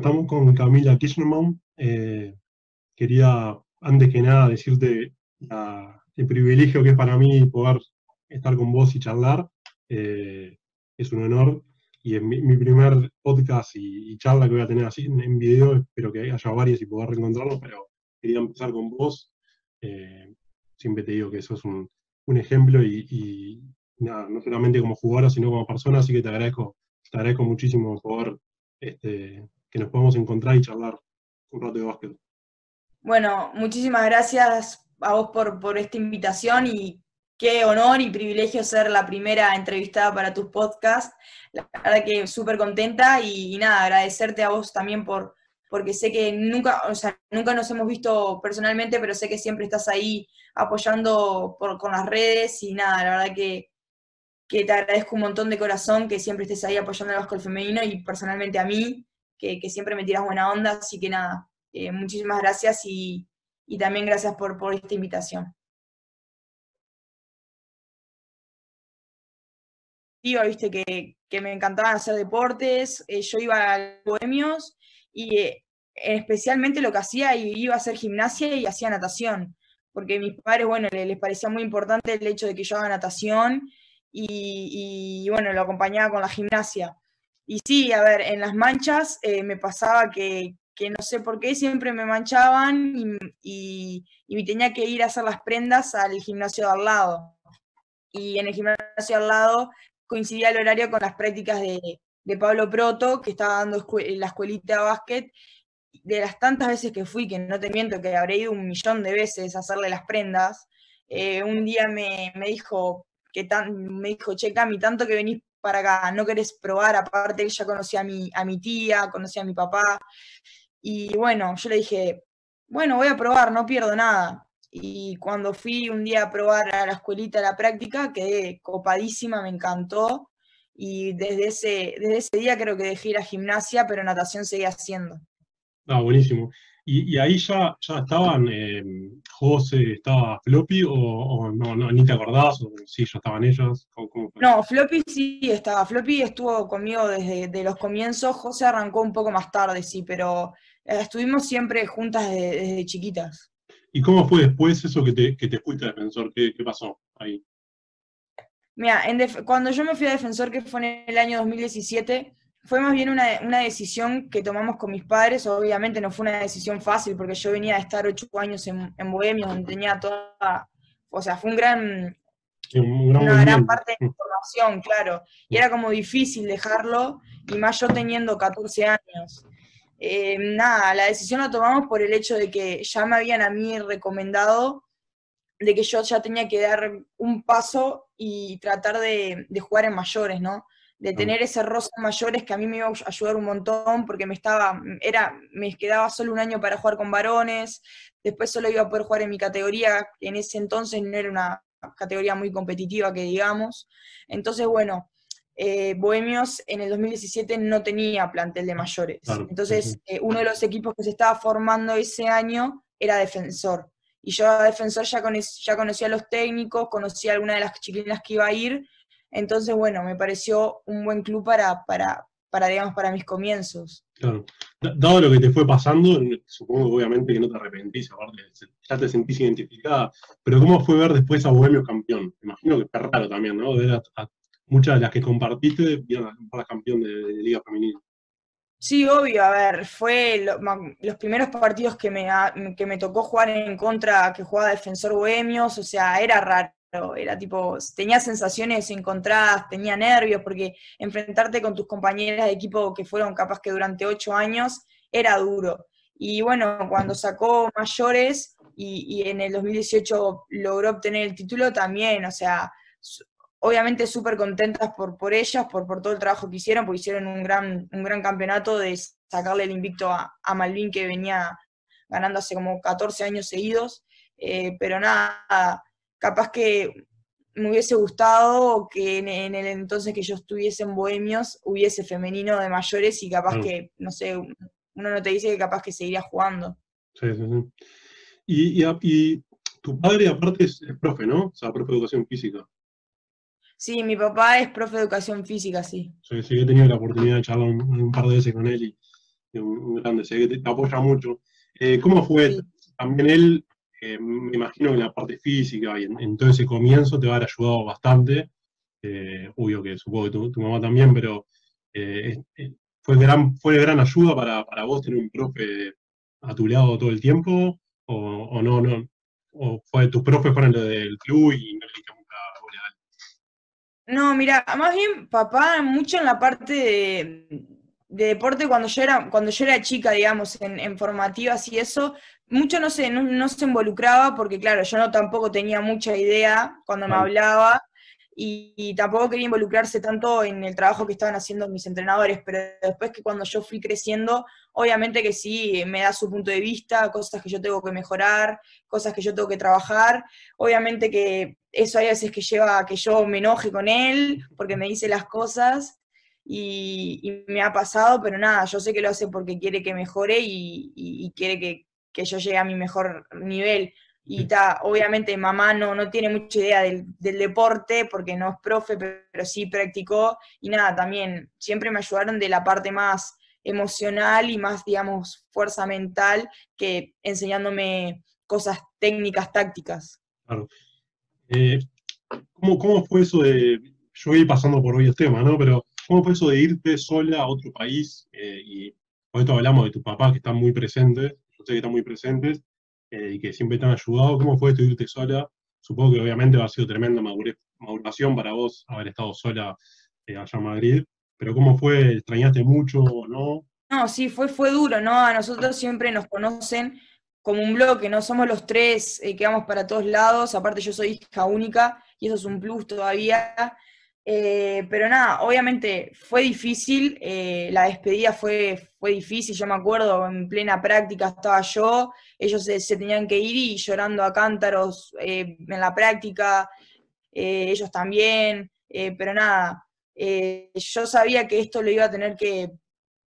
Estamos con Camila Kirchnerman. Eh, quería, antes que nada, decirte el privilegio que es para mí poder estar con vos y charlar. Eh, es un honor. Y es mi, primer podcast y, charla que voy a tener así en, video. Espero que haya varias y poder reencontrarnos, pero quería empezar con vos. Eh, siempre te digo que eso es un, ejemplo y, nada, no solamente como jugadora, sino como persona, así que te agradezco, te agradezco muchísimo poder este, que nos podamos encontrar y charlar un rato de básquet. Bueno, muchísimas gracias a vos por, por esta invitación y qué honor y privilegio ser la primera entrevistada para tus podcasts. La verdad que súper contenta y, nada, agradecerte a vos también por, porque sé que nunca, o sea, nunca nos hemos visto personalmente, pero sé que siempre estás ahí apoyando por, con las redes y nada, la verdad que, que te agradezco un montón de corazón que siempre estés ahí apoyando el básquet femenino y personalmente a mí que, siempre me tiras buena onda, así que nada, eh, muchísimas gracias y, también gracias por, por esta invitación. Iba, viste, que, me encantaban hacer deportes, eh, yo iba a Bohemios y eh, especialmente lo que hacía, iba a hacer gimnasia y hacía natación, porque a mis padres, bueno, les, parecía muy importante el hecho de que yo haga natación y, y bueno, lo acompañaba con la gimnasia. Y sí, a ver, en las manchas eh, me pasaba que, no sé por qué siempre me manchaban y, y, tenía que ir a hacer las prendas al gimnasio de al lado. Y en el gimnasio de al lado coincidía el horario con las prácticas de, Pablo Proto, que estaba dando la escuelita de básquet. De las tantas veces que fui, que no te miento que habré ido un millón de veces a hacerle las prendas, eh, un día me, dijo, que tan, me dijo, che, Cami, tanto que venís para acá, no querés probar, aparte él ya conocía a mi, a mi tía, conocía a mi papá, y bueno, yo le dije, bueno, voy a probar, no pierdo nada. Y cuando fui un día a probar a la escuelita la práctica, quedé copadísima, me encantó. Y desde ese, desde ese día creo que dejé ir a gimnasia, pero natación seguía haciendo. Ah, buenísimo. ¿Y, ahí ya, ya estaban eh, José, estaba Floppy o, no, no, ni te acordás? ¿O sí, ya estaban ellos? no, Floppy sí estaba. Floppy estuvo conmigo desde los comienzos. José arrancó un poco más tarde, sí, pero eh, estuvimos siempre juntas desde, chiquitas. ¿Y cómo fue después eso que te, que te fuiste a defensor? ¿Qué, qué pasó ahí? Mira, cuando yo me fui a defensor, que fue en el año 2017, fue más bien una, decisión que tomamos con mis padres. Obviamente no fue una decisión fácil porque yo venía de estar ocho años en, Bohemia, donde tenía toda, o sea, fue un gran, una gran parte de información, claro. Y era como difícil dejarlo, y más yo teniendo 14 años. Eh, nada, la decisión la tomamos por el hecho de que ya me habían a mí recomendado de que yo ya tenía que dar un paso y tratar de, de jugar en mayores, ¿no? De tener ese rosa mayores que a mí me iba a ayudar un montón porque me estaba, era, me quedaba solo un año para jugar con varones, después solo iba a poder jugar en mi categoría, en ese entonces no era una categoría muy competitiva que digamos. Entonces, bueno, eh, Bohemios en el 2017 no tenía plantel de mayores. Entonces, eh, uno de los equipos que se estaba formando ese año era defensor. Y yo a defensor ya, ya conocía a los técnicos, conocía a alguna de las chiquinas que iba a ir, entonces, bueno, me pareció un buen club para, para, para digamos, para mis comienzos. Claro. Dado lo que te fue pasando, supongo obviamente que no te arrepentís, aparte ya te sentís identificada, pero ¿cómo fue ver después a Bohemio campeón? Me imagino que es raro también, ¿no? Ver a, muchas de las que compartiste vieron a campeón de, Liga Femenina. Sí, obvio, a ver, fue los primeros partidos que me, que me tocó jugar en contra, que jugaba Defensor Bohemios, o sea, era raro era tipo, tenía sensaciones encontradas, tenía nervios, porque enfrentarte con tus compañeras de equipo que fueron capaz que durante ocho años era duro. Y bueno, cuando sacó mayores y, en el 2018 logró obtener el título también, o sea, obviamente súper contentas por, por ellas, por, por todo el trabajo que hicieron, porque hicieron un gran, un gran campeonato de sacarle el invicto a, a Malvin que venía ganando hace como 14 años seguidos. Eh, pero nada, capaz que me hubiese gustado que en, el entonces que yo estuviese en Bohemios hubiese femenino de mayores y capaz que, no sé, uno no te dice que capaz que seguiría jugando. Sí, sí, sí. Y, tu padre aparte es, profe, ¿no? O sea, profe de educación física. Sí, mi papá es profe de educación física, sí. Sí, sí, he tenido la oportunidad de charlar un, par de veces con él un, grande, sé que te, apoya mucho. Eh, ¿Cómo fue también él? Eh, me imagino que en la parte física y en, todo ese comienzo te va a haber ayudado bastante. Eh, obvio que supongo que tu, mamá también, pero fue, gran, fue de gran ayuda para, para, vos tener un profe a tu lado todo el tiempo, o, no, no, o fue tus profes fueron lo del club y no le no, mira, más bien papá mucho en la parte de, deporte cuando yo era, cuando yo era chica, digamos, en, formativas y eso, mucho no se, no, se involucraba porque claro, yo no tampoco tenía mucha idea cuando me hablaba y, tampoco quería involucrarse tanto en el trabajo que estaban haciendo mis entrenadores, pero después que cuando yo fui creciendo, obviamente que sí, me da su punto de vista, cosas que yo tengo que mejorar, cosas que yo tengo que trabajar, obviamente que eso hay veces que lleva a que yo me enoje con él porque me dice las cosas y, me ha pasado, pero nada, yo sé que lo hace porque quiere que mejore y, quiere que, que yo llegue a mi mejor nivel y obviamente mamá no, no tiene mucha idea del, deporte porque no es profe, pero, sí practicó y nada, también siempre me ayudaron de la parte más emocional y más, digamos, fuerza mental que enseñándome cosas técnicas, tácticas. Claro. Eh, ¿cómo, fue eso de, yo voy pasando por varios temas, ¿no? Pero ¿cómo fue eso de irte sola a otro país? Eh, y por esto hablamos de tus papás que están muy presentes, yo sé que están muy presentes, eh, y que siempre te han ayudado. ¿Cómo fue esto irte sola? Supongo que obviamente ha sido tremenda maduración para vos haber estado sola eh, allá en Madrid, pero ¿cómo fue? ¿Extrañaste mucho o no? No, sí, fue, fue duro, ¿no? A nosotros siempre nos conocen como un bloque, ¿no? Somos los tres eh, que vamos para todos lados, aparte yo soy hija única y eso es un plus todavía. Eh, pero nada, obviamente fue difícil, eh, la despedida fue, fue difícil, yo me acuerdo, en plena práctica estaba yo, ellos se, tenían que ir y llorando a cántaros eh, en la práctica, ellos también, pero nada, yo sabía que esto lo iba a tener que,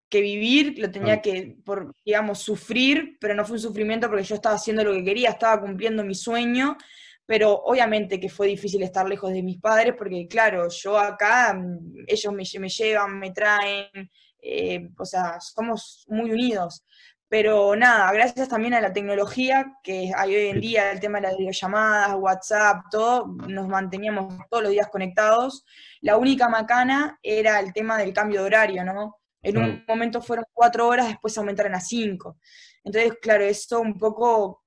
que vivir, lo tenía que, por, digamos, sufrir, pero no fue un sufrimiento porque yo estaba haciendo lo que quería, estaba cumpliendo mi sueño pero obviamente que fue difícil estar lejos de mis padres porque, claro, yo acá, mm, ellos me, me llevan, me traen, eh, o sea, somos muy unidos. Pero nada, gracias también a la tecnología que hay hoy en día, el tema de las videollamadas, WhatsApp, todo, nos manteníamos todos los días conectados. La única macana era el tema del cambio de horario, ¿no? En un momento fueron cuatro horas, después aumentaron a cinco. Entonces, claro, eso un poco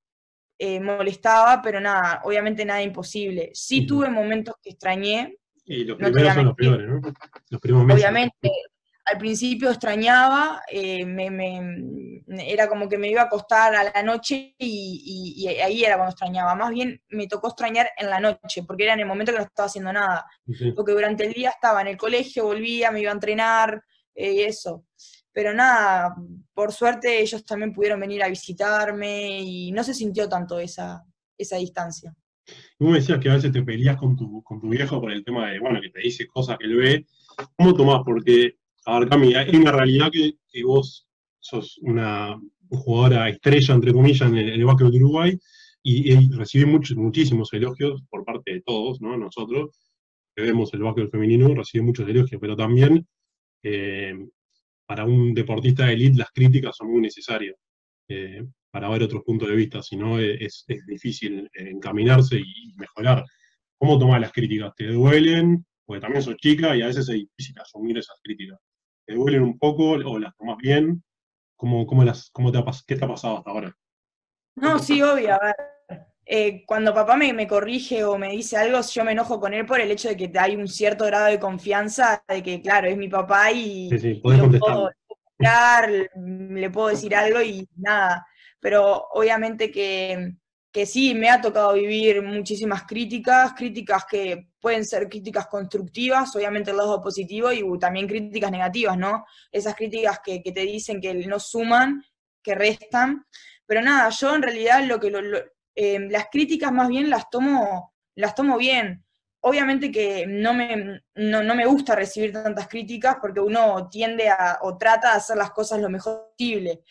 eh, molestaba, pero nada, obviamente nada imposible. Sí tuve momentos que extrañé. Y los primeros son los peores, ¿no? Los primeros meses. Obviamente, al principio extrañaba, eh, me, era como que me iba a acostar a la noche y, ahí era cuando extrañaba. Más bien me tocó extrañar en la noche, porque era en el momento que no estaba haciendo nada. Porque durante el día estaba en el colegio, volvía, me iba a entrenar eh, y eso pero nada, por suerte ellos también pudieron venir a visitarme y no se sintió tanto esa, esa distancia. Tú me decías que a veces te peleas con tu, con tu viejo por el tema de, bueno, que te dice cosas que él ve. ¿Cómo tomás? Porque, a ver, Cami, una realidad que, que vos sos una jugadora estrella, entre comillas, en el, básquet de Uruguay y, recibí muchos, muchísimos elogios por parte de todos, ¿no? Nosotros, que vemos el básquet femenino, recibí muchos elogios, pero también eh, para un deportista de elite las críticas son muy necesarias eh, para ver otros puntos de vista, si no eh, es, difícil eh, encaminarse y mejorar. ¿Cómo tomas las críticas? ¿Te duelen? Porque también sos chica y a veces es difícil asumir esas críticas. ¿Te duelen un poco o las tomas bien? ¿Cómo, cómo las, cómo te ha, ¿Qué te ha pasado hasta ahora? No, sí, obvio. A ver, eh, cuando papá me, me, corrige o me dice algo, yo me enojo con él por el hecho de que hay un cierto grado de confianza, de que, claro, es mi papá y, sí, le puedo le puedo decir algo y nada. Pero obviamente que, que sí, me ha tocado vivir muchísimas críticas, críticas que pueden ser críticas constructivas, obviamente el lado positivo, y también críticas negativas, ¿no? Esas críticas que, que te dicen que no suman, que restan. Pero nada, yo en realidad lo que lo, Em, las críticas más bien las tomo, las tomo bien. Obviamente que no me, no, me gusta recibir tantas críticas porque uno tiende a, o trata de hacer las cosas lo mejor posible.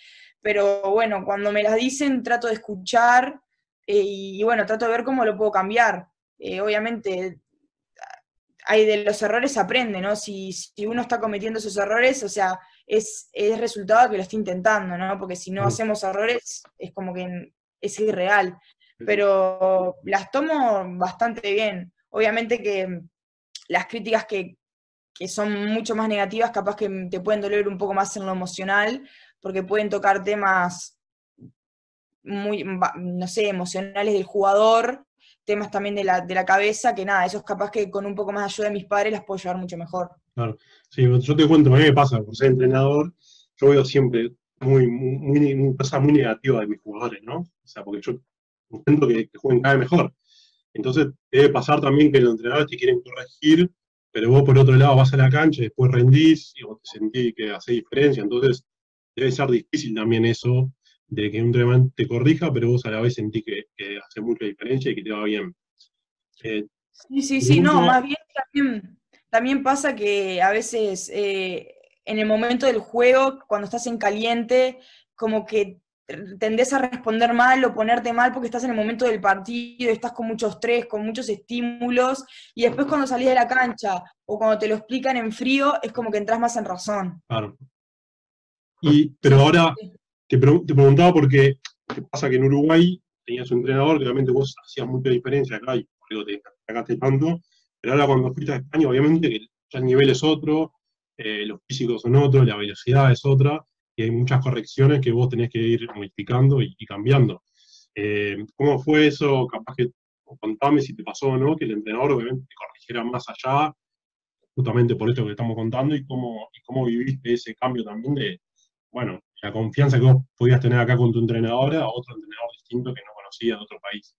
Pero bueno, cuando me las dicen trato de escuchar eh, y, bueno, trato de ver cómo lo puedo cambiar. Eh, obviamente hay de los errores aprende, ¿no? Si, si, uno está cometiendo esos errores, o sea, es, es resultado que lo esté intentando, ¿no? Porque si no hacemos errores, es como que es irreal. Pero las tomo bastante bien. Obviamente que las críticas que, que son mucho más negativas, capaz que te pueden doler un poco más en lo emocional, porque pueden tocar temas muy, no sé, emocionales del jugador, temas también de la, de la cabeza, que nada, eso es capaz que con un poco más de ayuda de mis padres las puedo llevar mucho mejor. Claro, sí, yo te cuento, a mí me pasa, por ser entrenador, yo veo siempre muy, muy, muy, cosa muy negativa de mis jugadores, ¿no? O sea, porque yo intento que, que jueguen cada vez mejor. Entonces, debe pasar también que los entrenadores te quieren corregir, pero vos por otro lado vas a la cancha, y después rendís y vos te sentís que hace diferencia. Entonces, debe ser difícil también eso, de que un entrenador te corrija, pero vos a la vez sentís que, hace mucha diferencia y que te va bien. Eh, sí, sí, sí, no, más bien también, también pasa que a veces eh, en el momento del juego, cuando estás en caliente, como que tendés a responder mal o ponerte mal porque estás en el momento del partido, estás con mucho estrés, con muchos estímulos, y después cuando salís de la cancha o cuando te lo explican en frío, es como que entras más en razón. Claro. Y, pero ahora te, preguntaba porque qué pasa que en Uruguay tenías un entrenador que obviamente vos hacías mucha diferencia acá y por eso te destacaste tanto, pero ahora cuando fuiste a España, obviamente que ya el nivel es otro, eh, los físicos son otros, la velocidad es otra, y hay muchas correcciones que vos tenés que ir modificando y, cambiando. Eh, ¿Cómo fue eso? Capaz que contame si te pasó o no, que el entrenador obviamente te corrigiera más allá, justamente por esto que estamos contando, y cómo, cómo viviste ese cambio también de, bueno, la confianza que vos podías tener acá con tu entrenadora a otro entrenador distinto que no conocía de otro país.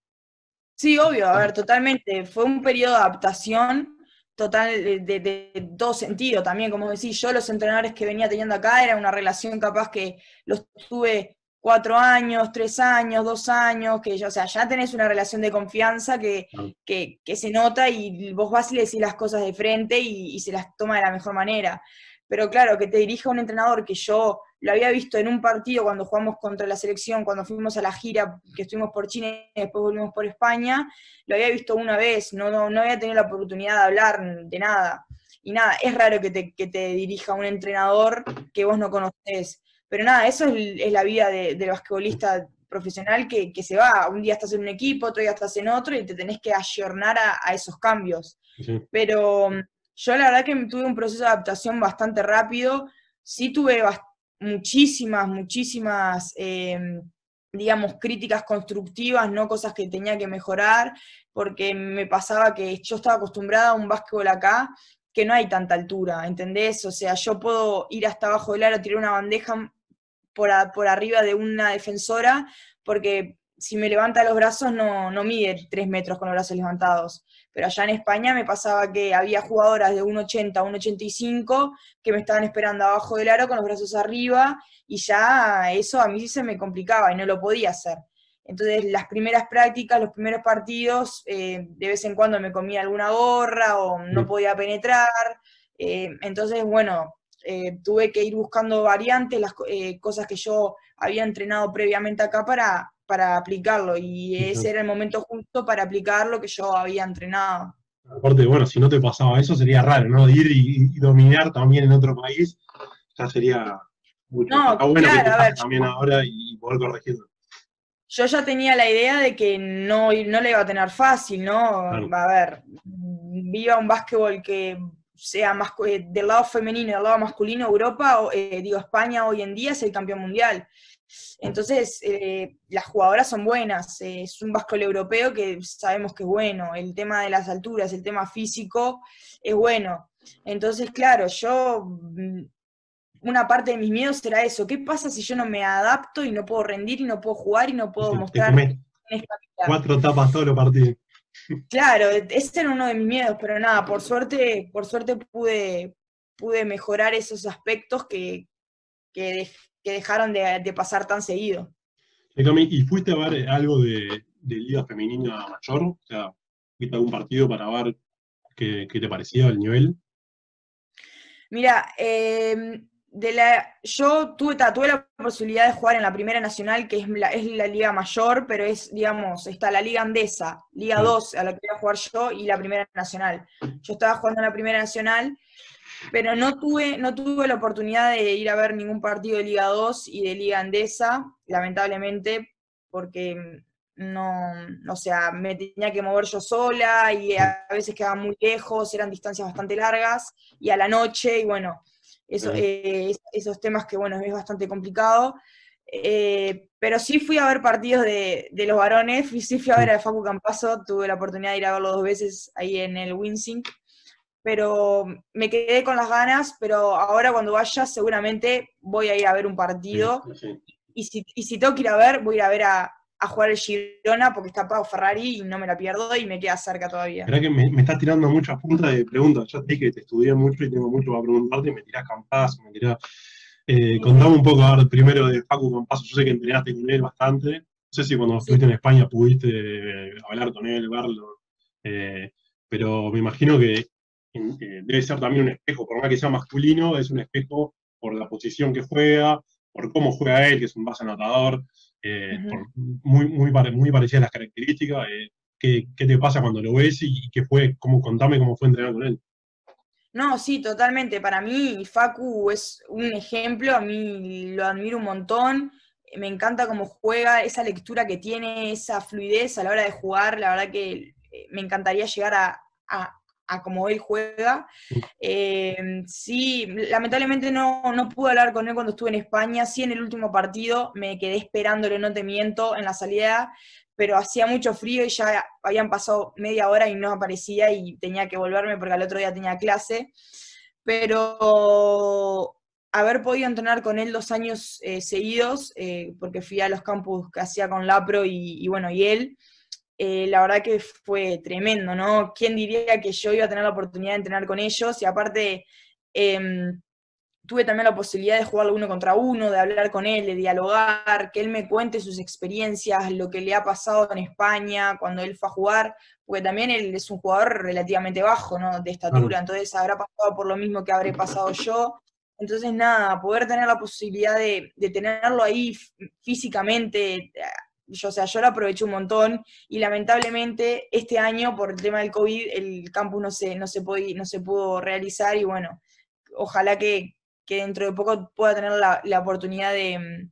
Sí, obvio, a ver, totalmente. Fue un periodo de adaptación total de, de, todo sentido también, como decís, yo los entrenadores que venía teniendo acá era una relación capaz que los tuve cuatro años, tres años, dos años, que o sea, ya tenés una relación de confianza que, que, se nota y vos vas y le decís las cosas de frente y, y, se las toma de la mejor manera. Pero claro, que te dirija un entrenador que yo lo había visto en un partido cuando jugamos contra la selección, cuando fuimos a la gira que estuvimos por China y después volvimos por España, lo había visto una vez, no, no, había tenido la oportunidad de hablar de nada. Y nada, es raro que te, que te dirija un entrenador que vos no conocés. Pero nada, eso es, la vida de, del basquetbolista profesional que, que, se va. Un día estás en un equipo, otro día estás en otro y te tenés que ayornar a, esos cambios. Pero yo la verdad que tuve un proceso de adaptación bastante rápido. Sí tuve muchísimas, muchísimas, em, digamos, críticas constructivas, no cosas que tenía que mejorar, porque me pasaba que yo estaba acostumbrada a un básquetbol acá que no hay tanta altura, ¿entendés? O sea, yo puedo ir hasta abajo del aro, tirar una bandeja por, por arriba de una defensora, porque si me levanta los brazos no, no mide tres metros con los brazos levantados. Pero allá en España me pasaba que había jugadoras de 1,80 a 1,85 que me estaban esperando abajo del aro con los brazos arriba y ya eso a mí sí se me complicaba y no lo podía hacer. Entonces las primeras prácticas, los primeros partidos, eh, de vez en cuando me comía alguna gorra o no podía penetrar. Eh, entonces, bueno, eh, tuve que ir buscando variantes, las cosas que yo había entrenado previamente acá para, para aplicarlo y ese era el momento justo para aplicar lo que yo había entrenado. Aparte, bueno, si no te pasaba eso sería raro, ¿no? Ir y, dominar también en otro país, ya sería mucho no, bueno que también ahora y poder corregirlo. Yo ya tenía la idea de que no, no le iba a tener fácil, ¿no? A ver, viva un básquetbol que sea más eh, del lado femenino y del lado masculino, Europa, o, eh, digo, España hoy en día es el campeón mundial. Entonces, eh, las jugadoras son buenas, es un básquetbol europeo que sabemos que es bueno, el tema de las alturas, el tema físico es bueno. Entonces, claro, yo, mm, una parte de mis miedos será eso, ¿qué pasa si yo no me adapto y no puedo rendir y no puedo jugar y no puedo mostrar... Cuatro tapas todos los partidos. Claro, ese era uno de mis miedos, pero nada, por suerte, por suerte pude, pude mejorar esos aspectos que, que, dejaron de, pasar tan seguido. ¿Y fuiste a ver algo de, Liga Femenina Mayor? O sea, ¿fuiste a algún partido para ver qué, te parecía el nivel? Mira, eh, de la, yo tuve, tuve la posibilidad de jugar en la Primera Nacional, que es la, es la liga mayor, pero es, digamos, está la Liga Andesa, Liga 2, a la que iba a jugar yo, y la Primera Nacional. Yo estaba jugando en la Primera Nacional, pero no tuve, no tuve la oportunidad de ir a ver ningún partido de Liga 2 y de Liga Andesa, lamentablemente, porque no, o sea, me tenía que mover yo sola y a veces quedaba muy lejos, eran distancias bastante largas y a la noche, y bueno, eso, eh, esos temas que, bueno, es bastante complicado. Eh, pero sí fui a ver partidos de, los varones, sí fui a ver a Facu Campazo, tuve la oportunidad de ir a verlo dos veces ahí en el Winsink, pero me quedé con las ganas, pero ahora cuando vaya seguramente voy a ir a ver un partido, Y, si, y si tengo que ir a ver, voy a ir a ver a, a jugar el Girona porque está Pau Ferrari y no me la pierdo y me queda cerca todavía. Verdad que me, me estás tirando muchas puntas de preguntas. Ya te dije que te estudié mucho y tengo mucho para preguntarte y me tirás Campazo, me tirás... Eh, contame un poco ahora primero de Facu Campazo. Yo sé que entrenaste con él bastante. No sé si cuando estuviste en España pudiste eh, hablar con él, verlo. Eh, pero me imagino que eh, debe ser también un espejo, por más que sea masculino, es un espejo por la posición que juega, por cómo juega él, que es un base anotador. Eh, muy, muy, muy parecidas las características. Eh, ¿qué, te pasa cuando lo ves y, qué fue? Cómo, contame cómo fue entrenar con él. No, sí, totalmente. Para mí, Facu es un ejemplo, a mí lo admiro un montón. Me encanta cómo juega, esa lectura que tiene, esa fluidez a la hora de jugar. La verdad que me encantaría llegar a, a como él juega. Eh, sí, lamentablemente no, no, pude hablar con él cuando estuve en España, sí en el último partido me quedé esperándole, no te miento, en la salida, pero hacía mucho frío y ya habían pasado media hora y no aparecía y tenía que volverme porque al otro día tenía clase. Pero haber podido entrenar con él dos años eh, seguidos, eh, porque fui a los campus que hacía con Lapro y, y bueno, y él, eh, la verdad que fue tremendo, ¿no? ¿Quién diría que yo iba a tener la oportunidad de entrenar con ellos? Y aparte, em, tuve también la posibilidad de jugar uno contra uno, de hablar con él, de dialogar, que él me cuente sus experiencias, lo que le ha pasado en España cuando él fue a jugar, porque también él es un jugador relativamente bajo, ¿no? De estatura, entonces habrá pasado por lo mismo que habré pasado yo. Entonces, nada, poder tener la posibilidad de, de tenerlo ahí físicamente, yo, o sea, yo lo aproveché un montón y lamentablemente este año por el tema del COVID el campus no se, no se, pudo, no se pudo realizar y bueno, ojalá que, dentro de poco pueda tener la, oportunidad de,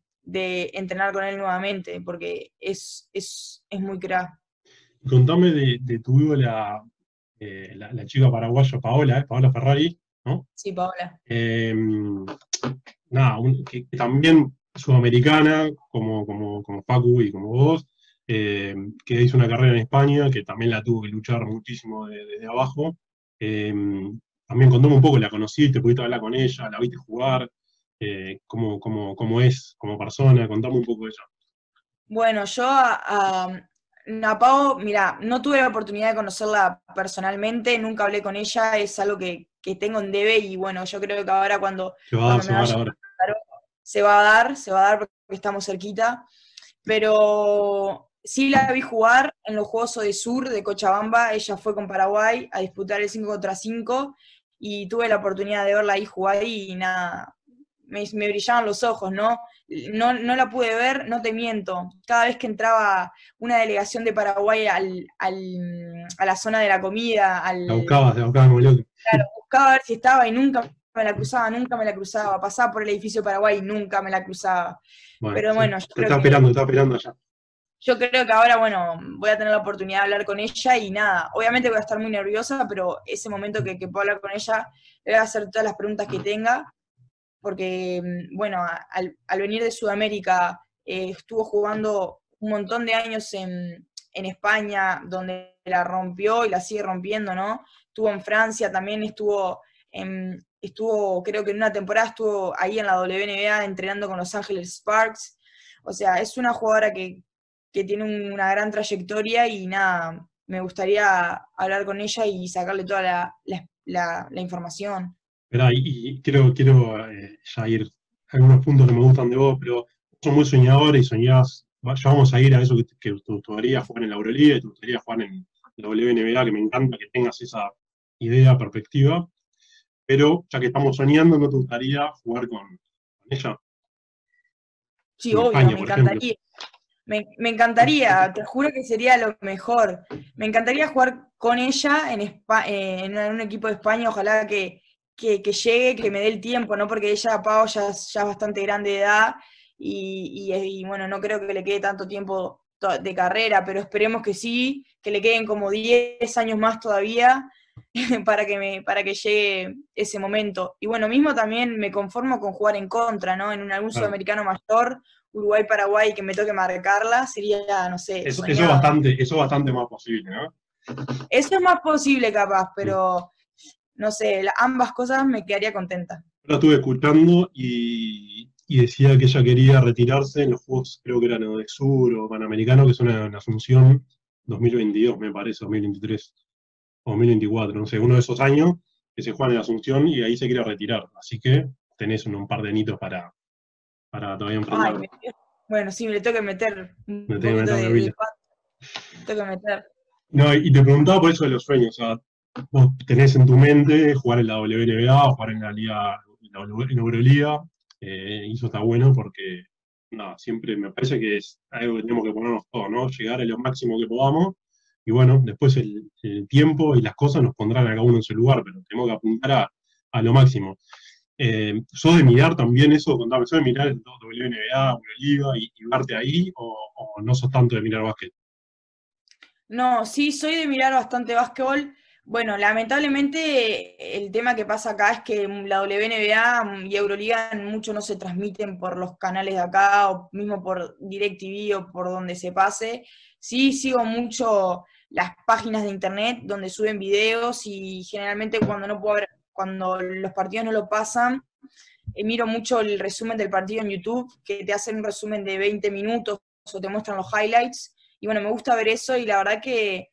entrenar con él nuevamente porque es, es, muy crack. Contame de, tu ídola, eh, la, chica paraguaya Paola, eh, Paola Ferrari, ¿no? Sí, Paola. Em, nada, que también sudamericana, como, como, como Facu y como vos, eh, que hizo una carrera en España, que también la tuvo que luchar muchísimo desde abajo. Eh, también contame un poco, la conociste, pudiste hablar con ella, la viste jugar, eh, cómo, cómo, es como persona, contame un poco de ella. Bueno, yo a, a Pau, mira, no tuve la oportunidad de conocerla personalmente, nunca hablé con ella, es algo que, tengo en debe y bueno, yo creo que ahora cuando, se va a dar, se va a dar porque estamos cerquita, pero sí la vi jugar en los Juegos de Sur de Cochabamba, ella fue con Paraguay a disputar el 5 contra 5 y tuve la oportunidad de verla ahí jugar y nada, me, brillaban los ojos, ¿no? ¿no? No la pude ver, no te miento. Cada vez que entraba una delegación de Paraguay al, a la zona de la comida, al... La buscaba, la buscaba Claro, buscaba a ver si estaba y nunca me la cruzaba, nunca me la cruzaba. Pasaba por el edificio Paraguay y nunca me la cruzaba. Pero bueno, yo creo esperando, está esperando allá. Yo creo que ahora, bueno, voy a tener la oportunidad de hablar con ella y nada, obviamente voy a estar muy nerviosa, pero ese momento que, puedo hablar con ella, le voy a hacer todas las preguntas que tenga, porque, mm, bueno, al, venir de Sudamérica, eh, estuvo jugando un montón de años en, en España, donde la rompió y la sigue rompiendo, ¿no? Estuvo en Francia, también estuvo en, estuvo, creo que en una temporada estuvo ahí en la WNBA entrenando con Los Ángeles Sparks. O sea, es una jugadora que, tiene una gran trayectoria y nada, me gustaría hablar con ella y sacarle toda la, información. y, quiero, quiero eh, ya ir algunos puntos que me gustan de vos, pero son muy soñadores y soñás, ya vamos a ir a eso que, que te gustaría jugar en la Euroliga, te gustaría jugar en la WNBA, que me encanta que tengas esa idea, perspectiva pero ya que estamos soñando, ¿no te gustaría jugar con, ella? Sí, obvio, me encantaría. Me, encantaría, te juro que sería lo mejor. Me encantaría jugar con ella en, eh, en un equipo de España, ojalá que, que, llegue, que me dé el tiempo, ¿no? Porque ella, Pau, ya, ya es bastante grande de edad y, y, bueno, no creo que le quede tanto tiempo de carrera, pero esperemos que sí, que le queden como 10 años más todavía para que, me, para que llegue ese momento. Y bueno, mismo también me conformo con jugar en contra, ¿no? En un, algún sudamericano mayor, Uruguay-Paraguay, que me toque marcarla, sería, no sé. Eso, es bastante, eso bastante más posible, ¿no? Eso es más posible, capaz, pero no sé, ambas cosas me quedaría contenta. La estuve escuchando y, decía que ella quería retirarse en los Juegos, creo que eran de Sur o Panamericano, que son en Asunción 2022, me parece, 2023 o 2024, no sé, uno de esos años que se juega en Asunción y ahí se quiere retirar. Así que tenés un, par de anitos para, para todavía enfrentar. bueno, sí, me le tengo que meter un me tengo que meter. No, y te preguntaba por eso de los sueños, o sea, vos tenés en tu mente jugar en la WNBA jugar en la Liga, en la Euroliga, eh, y eso está bueno porque, nada, siempre me parece que es algo que tenemos que ponernos todos, ¿no? Llegar a lo máximo que podamos, y bueno, después el, tiempo y las cosas nos pondrán a cada uno en su lugar, pero tenemos que apuntar a, lo máximo. Eh, ¿Sos de mirar también eso? Contame, ¿sos de mirar el WNBA, Euroliga y, y verte ahí, o, o no sos tanto de mirar básquet? No, sí, soy de mirar bastante básquetbol. Bueno, lamentablemente el tema que pasa acá es que la WNBA y Euroliga mucho no se transmiten por los canales de acá o mismo por DirecTV o por donde se pase. Sí sigo mucho las páginas de internet donde suben videos y generalmente cuando no puedo ver, cuando los partidos no lo pasan, eh, miro mucho el resumen del partido en YouTube, que te hacen un resumen de 20 minutos o te muestran los highlights y bueno, me gusta ver eso y la verdad que,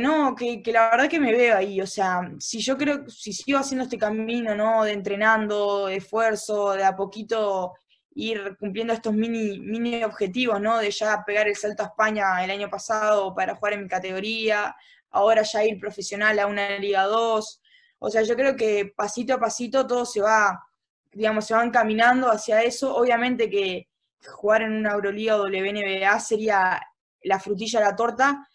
no, que, la verdad que me veo ahí, o sea, si yo creo, si sigo haciendo este camino, ¿no? De entrenando, de esfuerzo, de a poquito ir cumpliendo estos mini, mini objetivos, ¿no? De ya pegar el salto a España el año pasado para jugar en mi categoría, ahora ya ir profesional a una Liga 2. O sea, yo creo que pasito a pasito todo se va, digamos, se van caminando hacia eso. Obviamente que jugar en una Euroliga o WNBA sería la frutilla de la torta,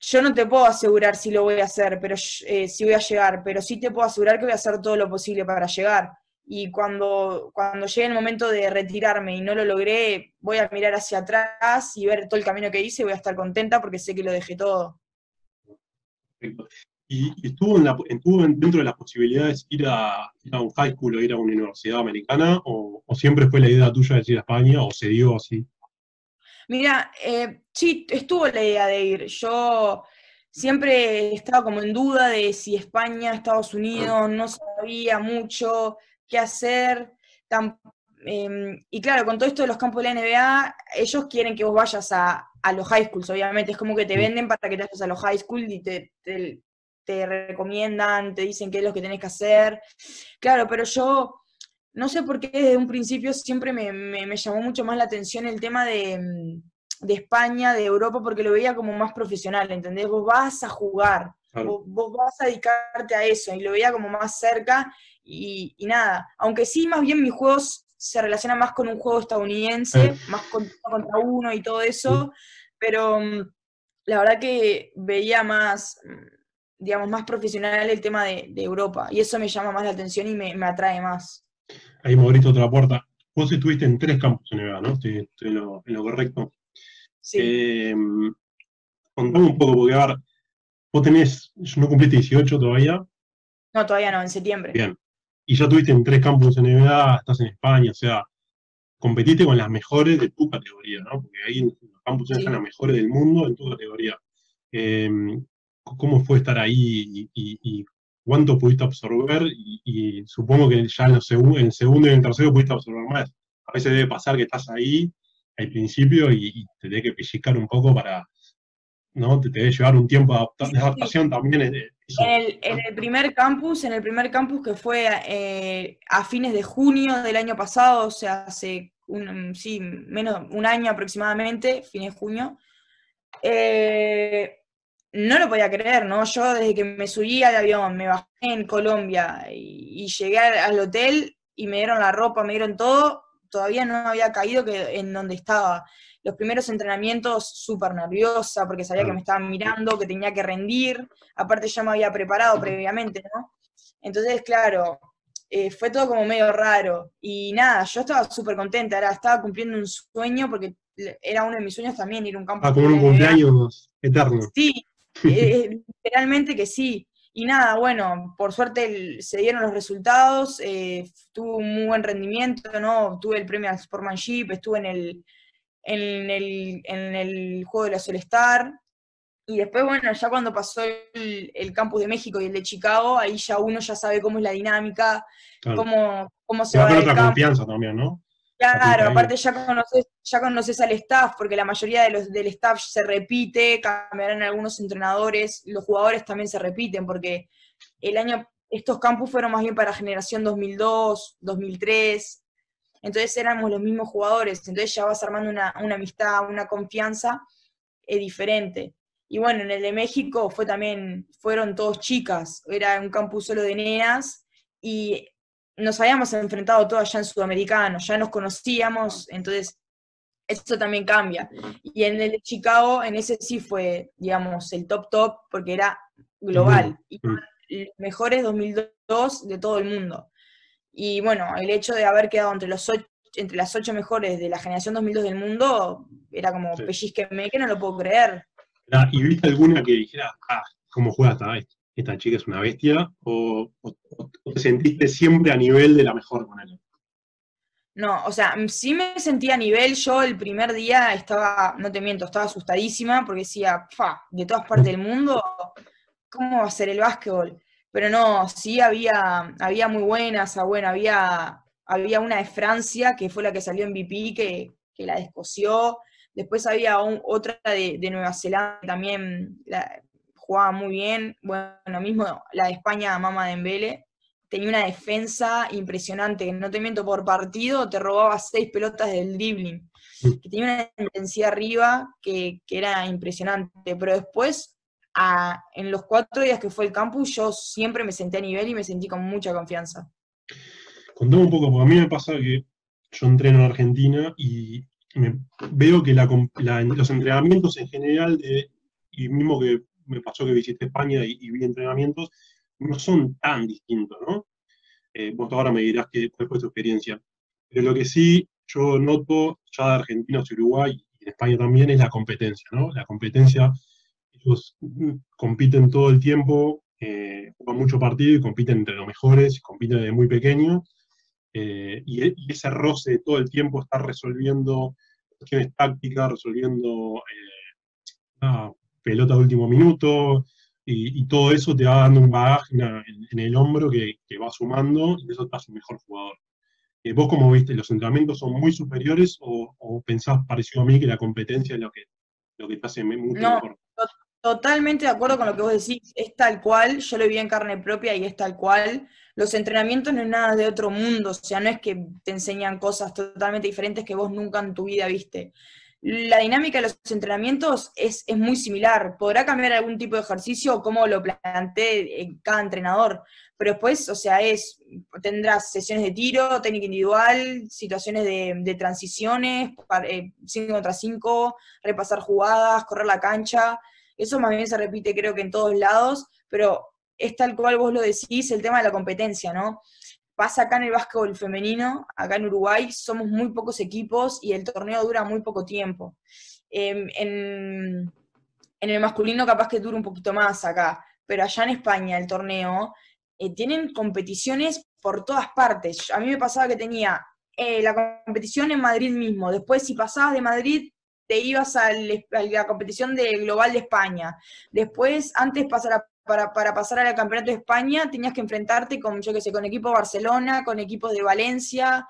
yo no te puedo asegurar si lo voy a hacer, pero eh, si voy a llegar, pero sí te puedo asegurar que voy a hacer todo lo posible para llegar. Y cuando, cuando llegue el momento de retirarme y no lo logré, voy a mirar hacia atrás y ver todo el camino que hice y voy a estar contenta porque sé que lo dejé todo. ¿Y, estuvo, en la, estuvo dentro de las posibilidades ir a, ir a, un high school o ir a una universidad americana? O, ¿O siempre fue la idea tuya de ir a España o se dio así? Mira, eh, sí, estuvo la idea de ir. Yo siempre estaba como en duda de si España, Estados Unidos, no sabía mucho qué hacer. Em, y claro, con todo esto de los campos de la NBA, ellos quieren que vos vayas a, los high schools, obviamente. Es como que te venden para que te vayas a los high schools y te, te recomiendan, te dicen qué es lo que tenés que hacer. Claro, pero yo no sé por qué desde un principio siempre me, llamó mucho más la atención el tema mm, de, España, de Europa, porque lo veía como más profesional, ¿entendés? Vos vas a jugar, vos, vas a dedicarte a eso, y lo veía como más cerca, y, nada, aunque sí, más bien mis juegos se relacionan más con un juego estadounidense, eh. más contra, uno y todo eso, pero mm, la verdad que veía más, mm, digamos, más profesional el tema de, Europa, y eso me llama más la atención y me atrae más ahí me abriste otra puerta. Vos estuviste en tres campos en NBA, ¿no? Estoy, en, lo, correcto. Sí. Eh, contame un poco, porque a ver, vos tenés, no cumpliste 18 todavía. No, todavía no, en septiembre. Bien. Y ya tuviste en tres campos en NBA, estás en España, o sea, competiste con las mejores de tu categoría, ¿no? Porque ahí en los campos están las mejores del mundo en tu categoría. Eh, ¿Cómo fue estar ahí y, cuánto pudiste absorber y, supongo que ya en, el segundo y en el tercero pudiste absorber más. A veces debe pasar que estás ahí al principio y, te debe que pellizcar un poco para, ¿no? Te debe llevar un tiempo de, adaptación también. En el, primer campus, en el primer campus que fue eh, a fines de junio del año pasado, o sea, hace un, sí, menos un año aproximadamente, fines de junio, eh, no lo podía creer, ¿no? Yo desde que me subí al avión, me bajé en Colombia y, llegué al hotel y me dieron la ropa, me dieron todo, todavía no había caído que, en donde estaba. Los primeros entrenamientos súper nerviosa porque sabía que me estaban mirando, que tenía que rendir, aparte ya me había preparado previamente, ¿no? Entonces, claro, eh, fue todo como medio raro. Y nada, yo estaba súper contenta, era, estaba cumpliendo un sueño porque era uno de mis sueños también ir a un campo. Ah, como un cumpleaños eterno. Sí, eh, literalmente que sí. Y nada, bueno, por suerte se dieron los resultados, eh, tuve un muy buen rendimiento, ¿no? Tuve el premio al Sportmanship, estuve en el, en el, en el juego de la Solestar. Y después, bueno, ya cuando pasó el, campus de México y el de Chicago, ahí ya uno ya sabe cómo es la dinámica, cómo, cómo se, va a otra confianza también, ¿no? Claro, aparte ya conoces, ya conoces al staff, porque la mayoría de los, del staff se repite, cambiarán algunos entrenadores, los jugadores también se repiten, porque el año, estos campus fueron más bien para generación 2002, 2003, entonces éramos los mismos jugadores, entonces ya vas armando una, amistad, una confianza eh, diferente. Y bueno, en el de México fue también, fueron todos chicas, era un campus solo de nenas, y nos habíamos enfrentado todos allá en Sudamericano, ya nos conocíamos, entonces eso también cambia. Y en el de Chicago, en ese sí fue, digamos, el top top, porque era global, y mejores 2002 de todo el mundo. Y bueno, el hecho de haber quedado entre, los entre las ocho mejores de la generación 2002 del mundo, era como sí. que no lo puedo creer. ¿Y viste alguna que dijera, ah, cómo juega esta, esta chica es una bestia? ¿O, te sentiste siempre a nivel de la mejor con ella? No, o sea, sí me sentía a nivel. Yo el primer día estaba, no te miento, estaba asustadísima porque decía, fa, de todas partes del mundo, ¿cómo va a ser el básquetbol? Pero no, sí había, había muy buenas, ah, bueno, había, había una de Francia que fue la que salió en MVP, que, que la descoció. Después había otra de, Nueva Zelanda también jugaba muy bien. Bueno, mismo la de España, Mama Dembele, tenía una defensa impresionante. No te miento, por partido te robaba seis pelotas del dribbling. Que tenía una intensidad arriba que, era impresionante. Pero después, en los cuatro días que fue el campus, yo siempre me senté a nivel y me sentí con mucha confianza. Contame un poco, porque a mí me pasa que yo entreno en Argentina y veo que los entrenamientos en general, y mismo que me pasó que visité España y, vi entrenamientos, no son tan distintos, ¿no? Eh, vos ahora me dirás que, cuál fue tu experiencia. Pero lo que sí yo noto ya de Argentina y Uruguay y en España también es la competencia, ¿no? La competencia, ellos compiten todo el tiempo, eh, juegan mucho partido y compiten entre los mejores, compiten desde muy pequeño, eh, y, ese roce todo el tiempo está resolviendo cuestiones tácticas, resolviendo eh, pelota de último minuto, y, todo eso te va dando un bagaje en, el hombro que, va sumando y eso te hace un mejor jugador. Eh, ¿Vos cómo viste? ¿Los entrenamientos son muy superiores o, pensás parecido a mí que la competencia es lo que, lo que te hace mucho no, mejor? Totalmente de acuerdo con lo que vos decís, es tal cual, yo lo vi en carne propia y es tal cual. Los entrenamientos no es nada de otro mundo, o sea, no es que te enseñan cosas totalmente diferentes que vos nunca en tu vida viste. La dinámica de los entrenamientos es, muy similar. Podrá cambiar algún tipo de ejercicio o cómo lo plantee cada entrenador, pero después, o sea, es tendrás sesiones de tiro, técnica individual, situaciones de, transiciones, 5 eh, contra 5, repasar jugadas, correr la cancha. Eso más bien se repite creo que en todos lados, pero es tal cual vos lo decís, el tema de la competencia, ¿no? Pasa acá en el básquetbol femenino, acá en Uruguay, somos muy pocos equipos y el torneo dura muy poco tiempo. Em, en, el masculino capaz que dura un poquito más acá, pero allá en España el torneo eh, tienen competiciones por todas partes. A mí me pasaba que tenía eh, la competición en Madrid mismo, después si pasabas de Madrid te ibas a la competición de Global de España. Después, antes para, para, pasar al Campeonato de España, tenías que enfrentarte con, yo qué sé, con equipos de Barcelona, con equipos de Valencia,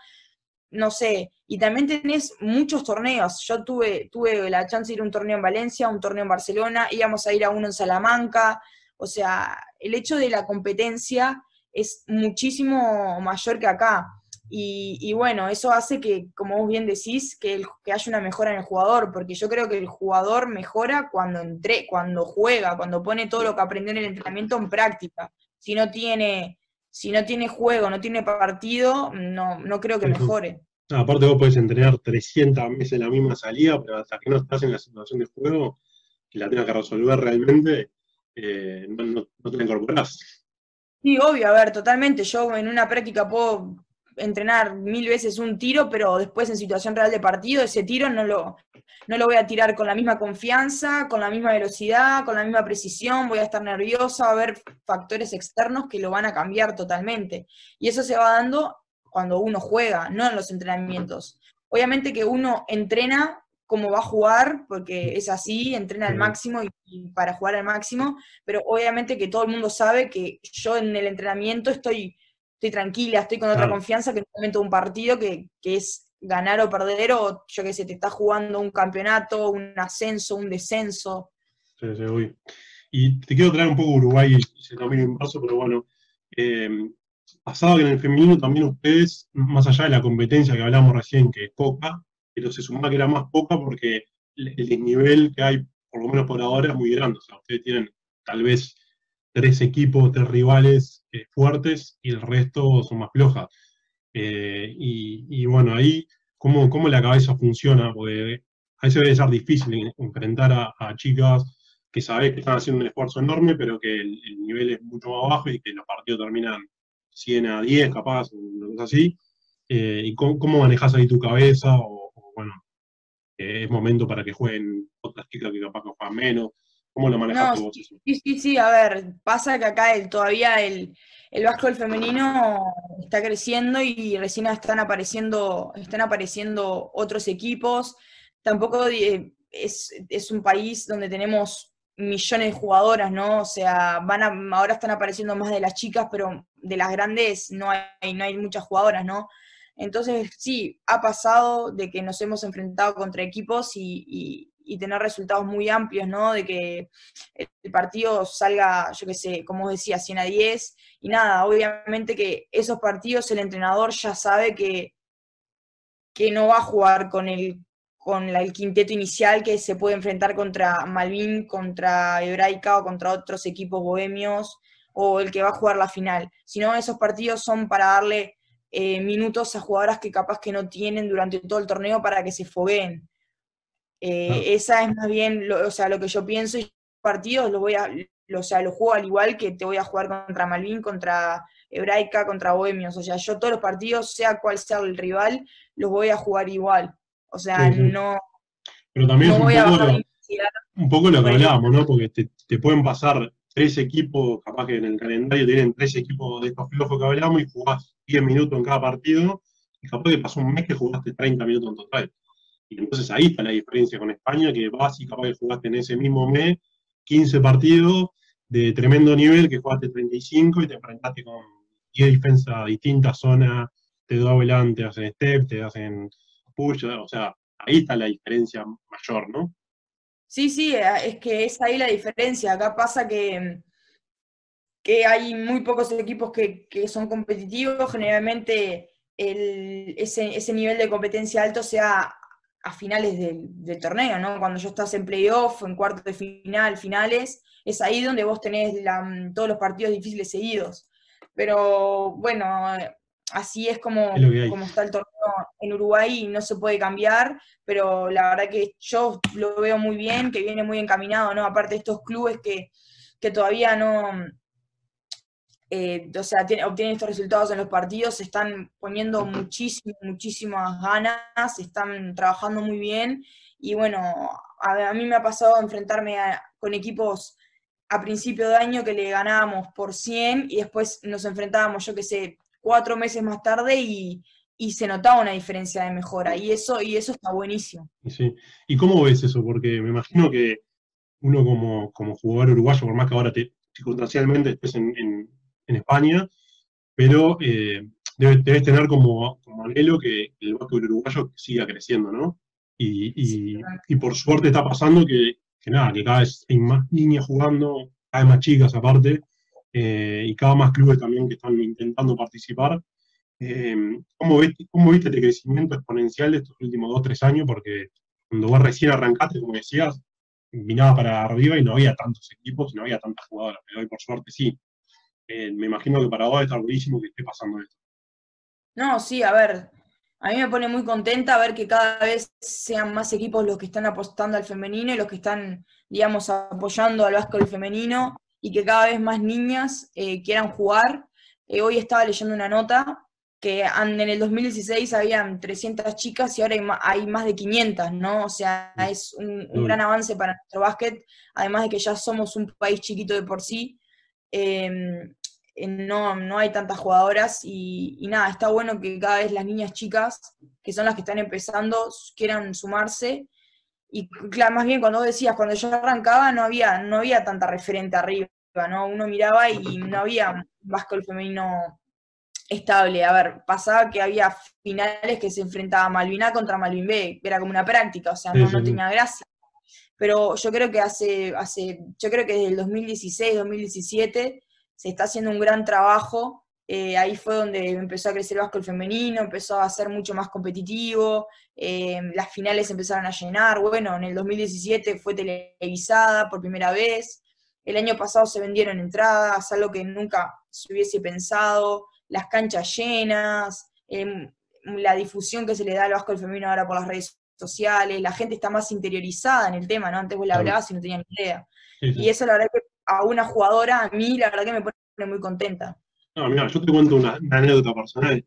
no sé. Y también tenés muchos torneos. Yo tuve, tuve la chance de ir a un torneo en Valencia, un torneo en Barcelona, íbamos a ir a uno en Salamanca. O sea, el hecho de la competencia es muchísimo mayor que acá. Y, bueno, eso hace que, como vos bien decís, que, que, haya una mejora en el jugador, porque yo creo que el jugador mejora cuando entre, cuando juega, cuando pone todo lo que aprendió en el entrenamiento en práctica. Si no tiene, si no tiene juego, no tiene partido, no, no creo que mejore. aparte vos podés entrenar 300 veces la misma salida, pero hasta que no estás en la situación de juego, que la tengas que resolver realmente, eh, no, no, te la incorporás. Sí, obvio, a ver, totalmente. Yo en una práctica puedo entrenar mil veces un tiro, pero después en situación real de partido, ese tiro no lo, no lo voy a tirar con la misma confianza, con la misma velocidad, con la misma precisión, voy a estar nerviosa, va a haber factores externos que lo van a cambiar totalmente. Y eso se va dando cuando uno juega, no en los entrenamientos. Obviamente que uno entrena como va a jugar, porque es así, entrena al máximo y, para jugar al máximo, pero obviamente que todo el mundo sabe que yo en el entrenamiento estoy, estoy tranquila, estoy con otra confianza que en el momento de un partido que, que es ganar o perder, o yo qué sé, te está jugando un campeonato, un ascenso, un descenso. Sí, sí, voy. Y te quiero traer un poco Uruguay, y se también un paso, pero bueno, eh, pasado que en el femenino también ustedes, más allá de la competencia que hablamos recién, que es poca, pero se sumaba que era más poca porque el, el nivel que hay, por lo menos por ahora, es muy grande. O sea, ustedes tienen tal vez tres equipos, tres rivales eh, fuertes y el resto son más flojas. Eh, y, bueno, ahí, ¿cómo, ¿cómo, la cabeza funciona? Porque a veces debe ser difícil enfrentar a, chicas que sabes que están haciendo un esfuerzo enorme, pero que el, nivel es mucho más bajo y que los partidos terminan 100 a 10, capaz, o así. Eh, ¿Y cómo, manejas ahí tu cabeza? O, bueno, es momento para que jueguen otras chicas que capaz que juegan menos. ¿Cómo lo manejas tú Sí, sí, sí, a ver, pasa que acá el, todavía el, el básquetbol femenino está creciendo y recién están apareciendo, están apareciendo otros equipos. Tampoco eh, es, un país donde tenemos millones de jugadoras, ¿no? O sea, van ahora están apareciendo más de las chicas, pero de las grandes no hay, no hay muchas jugadoras, ¿no? Entonces, sí, ha pasado de que nos hemos enfrentado contra equipos y, y tener resultados muy amplios, ¿no? De que el partido salga, yo qué sé, como decía, 100 a 10. Y nada, obviamente que esos partidos el entrenador ya sabe que, que no va a jugar con el con el quinteto inicial que se puede enfrentar contra Malvin, contra Hebraica o contra otros equipos bohemios, o el que va a jugar la final, sino esos partidos son para darle eh, minutos a jugadoras que capaz que no tienen durante todo el torneo para que se fogueen. Eh, esa es más bien, lo, o sea, lo que yo pienso y partidos los voy a, o sea, lo juego al igual que te voy a jugar contra Malvin, contra Hebraica, contra Bohemios. O sea, yo todos los partidos, sea cual sea el rival, los voy a jugar igual. O sea, no. Pero también es un, poco lo, un, poco lo, que hablábamos, ¿no? Porque te, pueden pasar tres equipos, capaz que en el calendario tienen tres equipos de estos flojos que hablamos y jugás 10 minutos en cada partido, y capaz que pasó un mes que jugaste 30 minutos en total. Y entonces ahí está la diferencia con España, que que jugaste en ese mismo mes 15 partidos de tremendo nivel, que jugaste 35 y te enfrentaste con 10 defensas distintas, zonas, te doy te hacen step, te hacen push, o sea, ahí está la diferencia mayor, ¿no? Sí, sí, es que es ahí la diferencia. Acá pasa que, que hay muy pocos equipos que, que son competitivos, generalmente el, ese, ese nivel de competencia alto se ha a finales del, torneo, ¿no? Cuando ya estás en playoff, en cuartos de final, finales, es ahí donde vos tenés todos los partidos difíciles seguidos. Pero bueno, así es como, como está el torneo en Uruguay y no se puede cambiar, pero la verdad que yo lo veo muy bien, que viene muy encaminado, ¿no? Aparte de estos clubes que, que todavía no, eh, o sea, obtienen estos resultados en los partidos, se están poniendo muchísimas, muchísimas ganas, están trabajando muy bien y bueno, a, mí me ha pasado enfrentarme con equipos a principio de año que le ganábamos por 100 y después nos enfrentábamos, yo qué sé, cuatro meses más tarde y, se notaba una diferencia de mejora y eso, y eso está buenísimo. Sí. ¿Y cómo ves eso? Porque me imagino que uno como, como jugador uruguayo, por más que ahora te, circunstancialmente estés en en España, pero eh, debes, tener como, como, anhelo que el básquetbol uruguayo siga creciendo, ¿no? Y, por suerte está pasando que, nada, que cada vez hay más niñas jugando, cada vez más chicas aparte, eh, y cada más clubes también que están intentando participar. Eh, ¿cómo, viste, ¿Cómo viste este crecimiento exponencial de estos últimos dos, tres años? Porque cuando vos recién arrancaste, como decías, vinaba para arriba y no había tantos equipos, no había tantas jugadoras, pero hoy por suerte sí. Eh, me imagino que para vos está buenísimo que esté pasando esto. No, sí, a ver, a mí me pone muy contenta ver que cada vez sean más equipos los que están apostando al femenino y los que están, digamos, apoyando al básquetbol femenino. y que cada vez más niñas eh, quieran jugar. Eh, hoy estaba leyendo una nota que en el 2016 habían 300 chicas y ahora hay más de 500, ¿no? O sea, es un, gran avance para nuestro básquet, además de que ya somos un país chiquito de por sí. Em, no, no hay tantas jugadoras y, nada, está bueno que cada vez las niñas chicas, que son las que están empezando, quieran sumarse. Y claro, más bien cuando vos decías, cuando yo arrancaba no había, no había tanta referente arriba, ¿no? Uno miraba y no había básquet femenino estable. A ver, pasaba que había finales que se enfrentaba Malvina contra Malvin B, era como una práctica, o sea, no, tenía gracia. Pero yo creo que hace, hace, yo creo que desde el 2016, 2017 se está haciendo un gran trabajo. Eh, ahí fue donde empezó a crecer el básquet femenino, empezó a ser mucho más competitivo, eh, las finales empezaron a llenar. Bueno, en el 2017 fue televisada por primera vez. El año pasado se vendieron entradas, algo que nunca se hubiese pensado las canchas llenas, em, la difusión que se le da al básquet femenino ahora por las redes sociales, la gente está más interiorizada en el tema, ¿no? Antes vos la hablabas y no tenían ni idea. Y eso la verdad que a una jugadora, a mí la verdad que me pone muy contenta. No, mira, yo te cuento una, anécdota personal.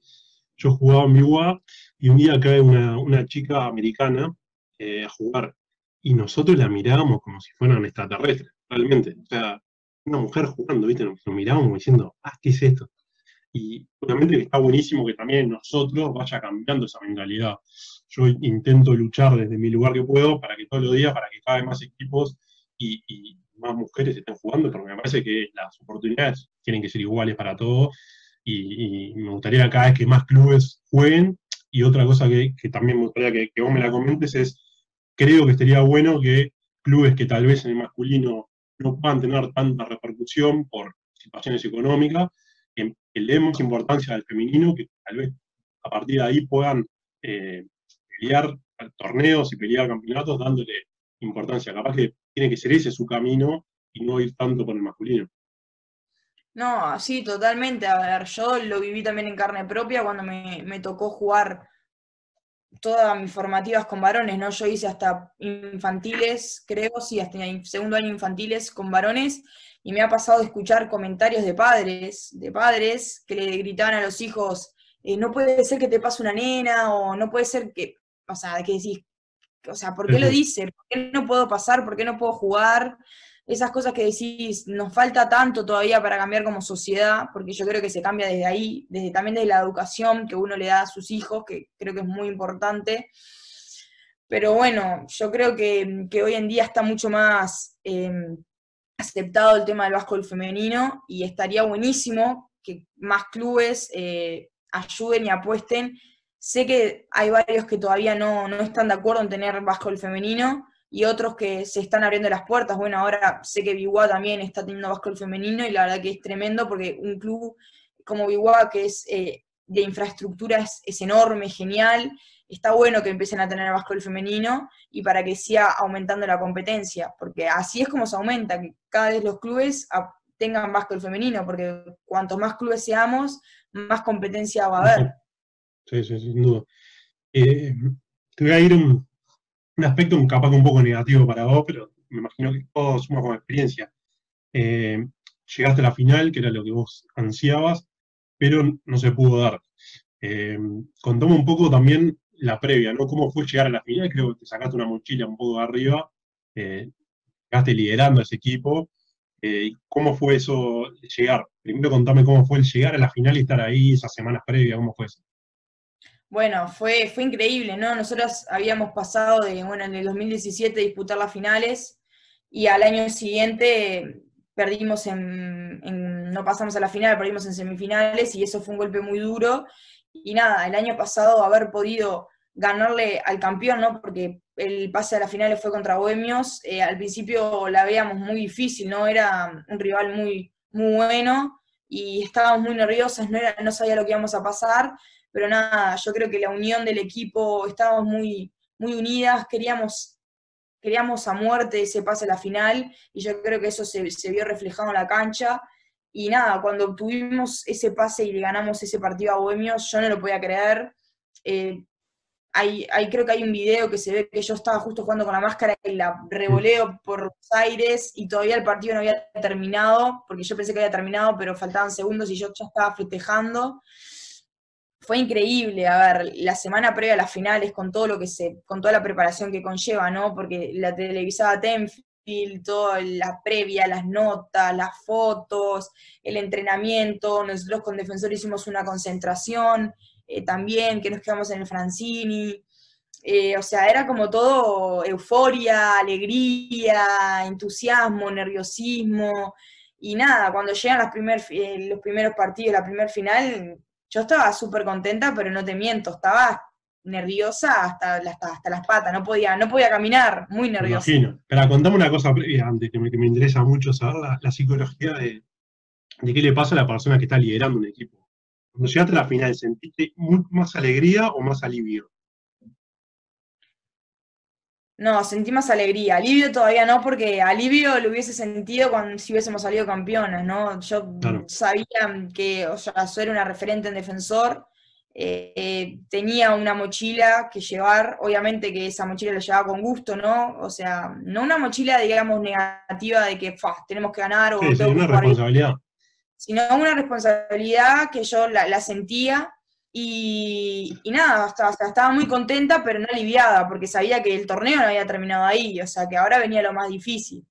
Yo jugaba en mi UA y un día cae una, una chica americana eh, a jugar y nosotros la mirábamos como si fueran extraterrestres, realmente. O sea, una mujer jugando, ¿viste? Nos, nos mirábamos diciendo, ah, ¿qué es esto? Y obviamente está buenísimo que también nosotros vaya cambiando esa mentalidad. Yo intento luchar desde mi lugar que puedo para que todos los días, para que cada vez más equipos y, más mujeres estén jugando, porque me parece que las oportunidades tienen que ser iguales para todos. Y, me gustaría cada vez que más clubes jueguen. Y otra cosa que, también me gustaría que, que vos me la comentes es, creo que estaría bueno que clubes que tal vez en el masculino no puedan tener tanta repercusión por situaciones económicas, que, le demos importancia al femenino, que tal vez a partir de ahí puedan eh, pelear torneos y pelear campeonatos dándole importancia. Capaz que tiene que ser ese su camino y no ir tanto por el masculino. No, sí, totalmente. A ver, yo lo viví también en carne propia cuando me, me tocó jugar todas mis formativas con varones, ¿no? Yo hice hasta infantiles, creo, sí, hasta segundo año infantiles con varones, y me ha pasado de escuchar comentarios de padres, de padres que le gritaban a los hijos, eh, no puede ser que te pase una nena, o no puede ser que, o sea, que decís, o sea, ¿por qué lo dice? ¿Por qué no puedo pasar? ¿Por qué no puedo jugar? Esas cosas que decís, nos falta tanto todavía para cambiar como sociedad, porque yo creo que se cambia desde ahí, desde también desde la educación que uno le da a sus hijos, que creo que es muy importante. Pero bueno, yo creo que, hoy en día está mucho más em, aceptado el tema del básquetbol femenino y estaría buenísimo que más clubes eh, ayuden y apuesten. Sé que hay varios que todavía no, están de acuerdo en tener básquetbol femenino y otros que se están abriendo las puertas. Bueno, ahora sé que Biguá también está teniendo básquetbol femenino y la verdad que es tremendo porque un club como Biguá, que es eh, de infraestructura, es, es enorme, genial, está bueno que empiecen a tener básquetbol femenino y para que siga aumentando la competencia, porque así es como se aumenta, que cada vez los clubes tengan básquetbol femenino, porque cuanto más clubes seamos, más competencia va a haber. Sí, sí, sin duda. Eh, te voy a ir un, un aspecto capaz que un poco negativo para vos, pero me imagino que todos suma como experiencia. Eh, llegaste a la final, que era lo que vos ansiabas, pero no se pudo dar. Eh, contame un poco también la previa, ¿no? ¿Cómo fue llegar a la final? Creo que te sacaste una mochila un poco de arriba, eh, llegaste liderando ese equipo. Eh, ¿Cómo fue eso llegar? Primero contame cómo fue el llegar a la final y estar ahí esas semanas previas, ¿cómo fue eso? Bueno, fue, fue increíble, ¿no? Nosotros habíamos pasado de, bueno, en el 2017 disputar las finales y al año siguiente perdimos en, en, no pasamos a la final, perdimos en semifinales y eso fue un golpe muy duro y nada, el año pasado haber podido ganarle al campeón, ¿no? Porque el pase a la final fue contra Bohemios, eh, al principio la veíamos muy difícil, ¿no? Era un rival muy, muy bueno y estábamos muy nerviosas, no, era, no sabía lo que íbamos a pasar, pero nada, yo creo que la unión del equipo, estábamos muy, muy unidas, queríamos, queríamos a muerte ese pase a la final y yo creo que eso se, se vio reflejado en la cancha y nada, cuando obtuvimos ese pase y le ganamos ese partido a Bohemios, yo no lo podía creer. Eh, creo que hay un video que se ve que yo estaba justo jugando con la máscara y la revoleo por los aires y todavía el partido no había terminado, porque yo pensé que había terminado, pero faltaban segundos y yo ya estaba festejando. Fue increíble, a ver, la semana previa a las finales, con todo lo que se, con toda la preparación que conlleva, ¿no? Porque la televisada Tenfield, toda la previa, las notas, las fotos, el entrenamiento, nosotros con Defensor hicimos una concentración, eh, también, que nos quedamos en el Francini. Eh, o sea, era como todo euforia, alegría, entusiasmo, nerviosismo. Y nada, cuando llegan eh, los primeros partidos, la primer final, yo estaba súper contenta, pero no te miento, estaba nerviosa hasta, hasta, las patas, no podía, no podía caminar, muy nerviosa. imagino. Pero contame una cosa antes, que me, que me interesa mucho saber la, psicología de, de, qué le pasa a la persona que está liderando un equipo. Cuando llegaste a la final, ¿sentiste más alegría o más alivio? No, sentí más alegría. Alivio todavía no, porque alivio lo hubiese sentido cuando si hubiésemos salido campeones, ¿no? Yo sabía que, o sea, yo era una referente en defensor, eh, tenía una mochila que llevar, obviamente que esa mochila la llevaba con gusto, ¿no? O sea, no una mochila, digamos, negativa de que tenemos que ganar o sí, una responsabilidad sino una responsabilidad que yo la, sentía y, nada, estaba muy contenta, pero no aliviada, porque sabía que el torneo no había terminado ahí, o sea que ahora venía lo más difícil.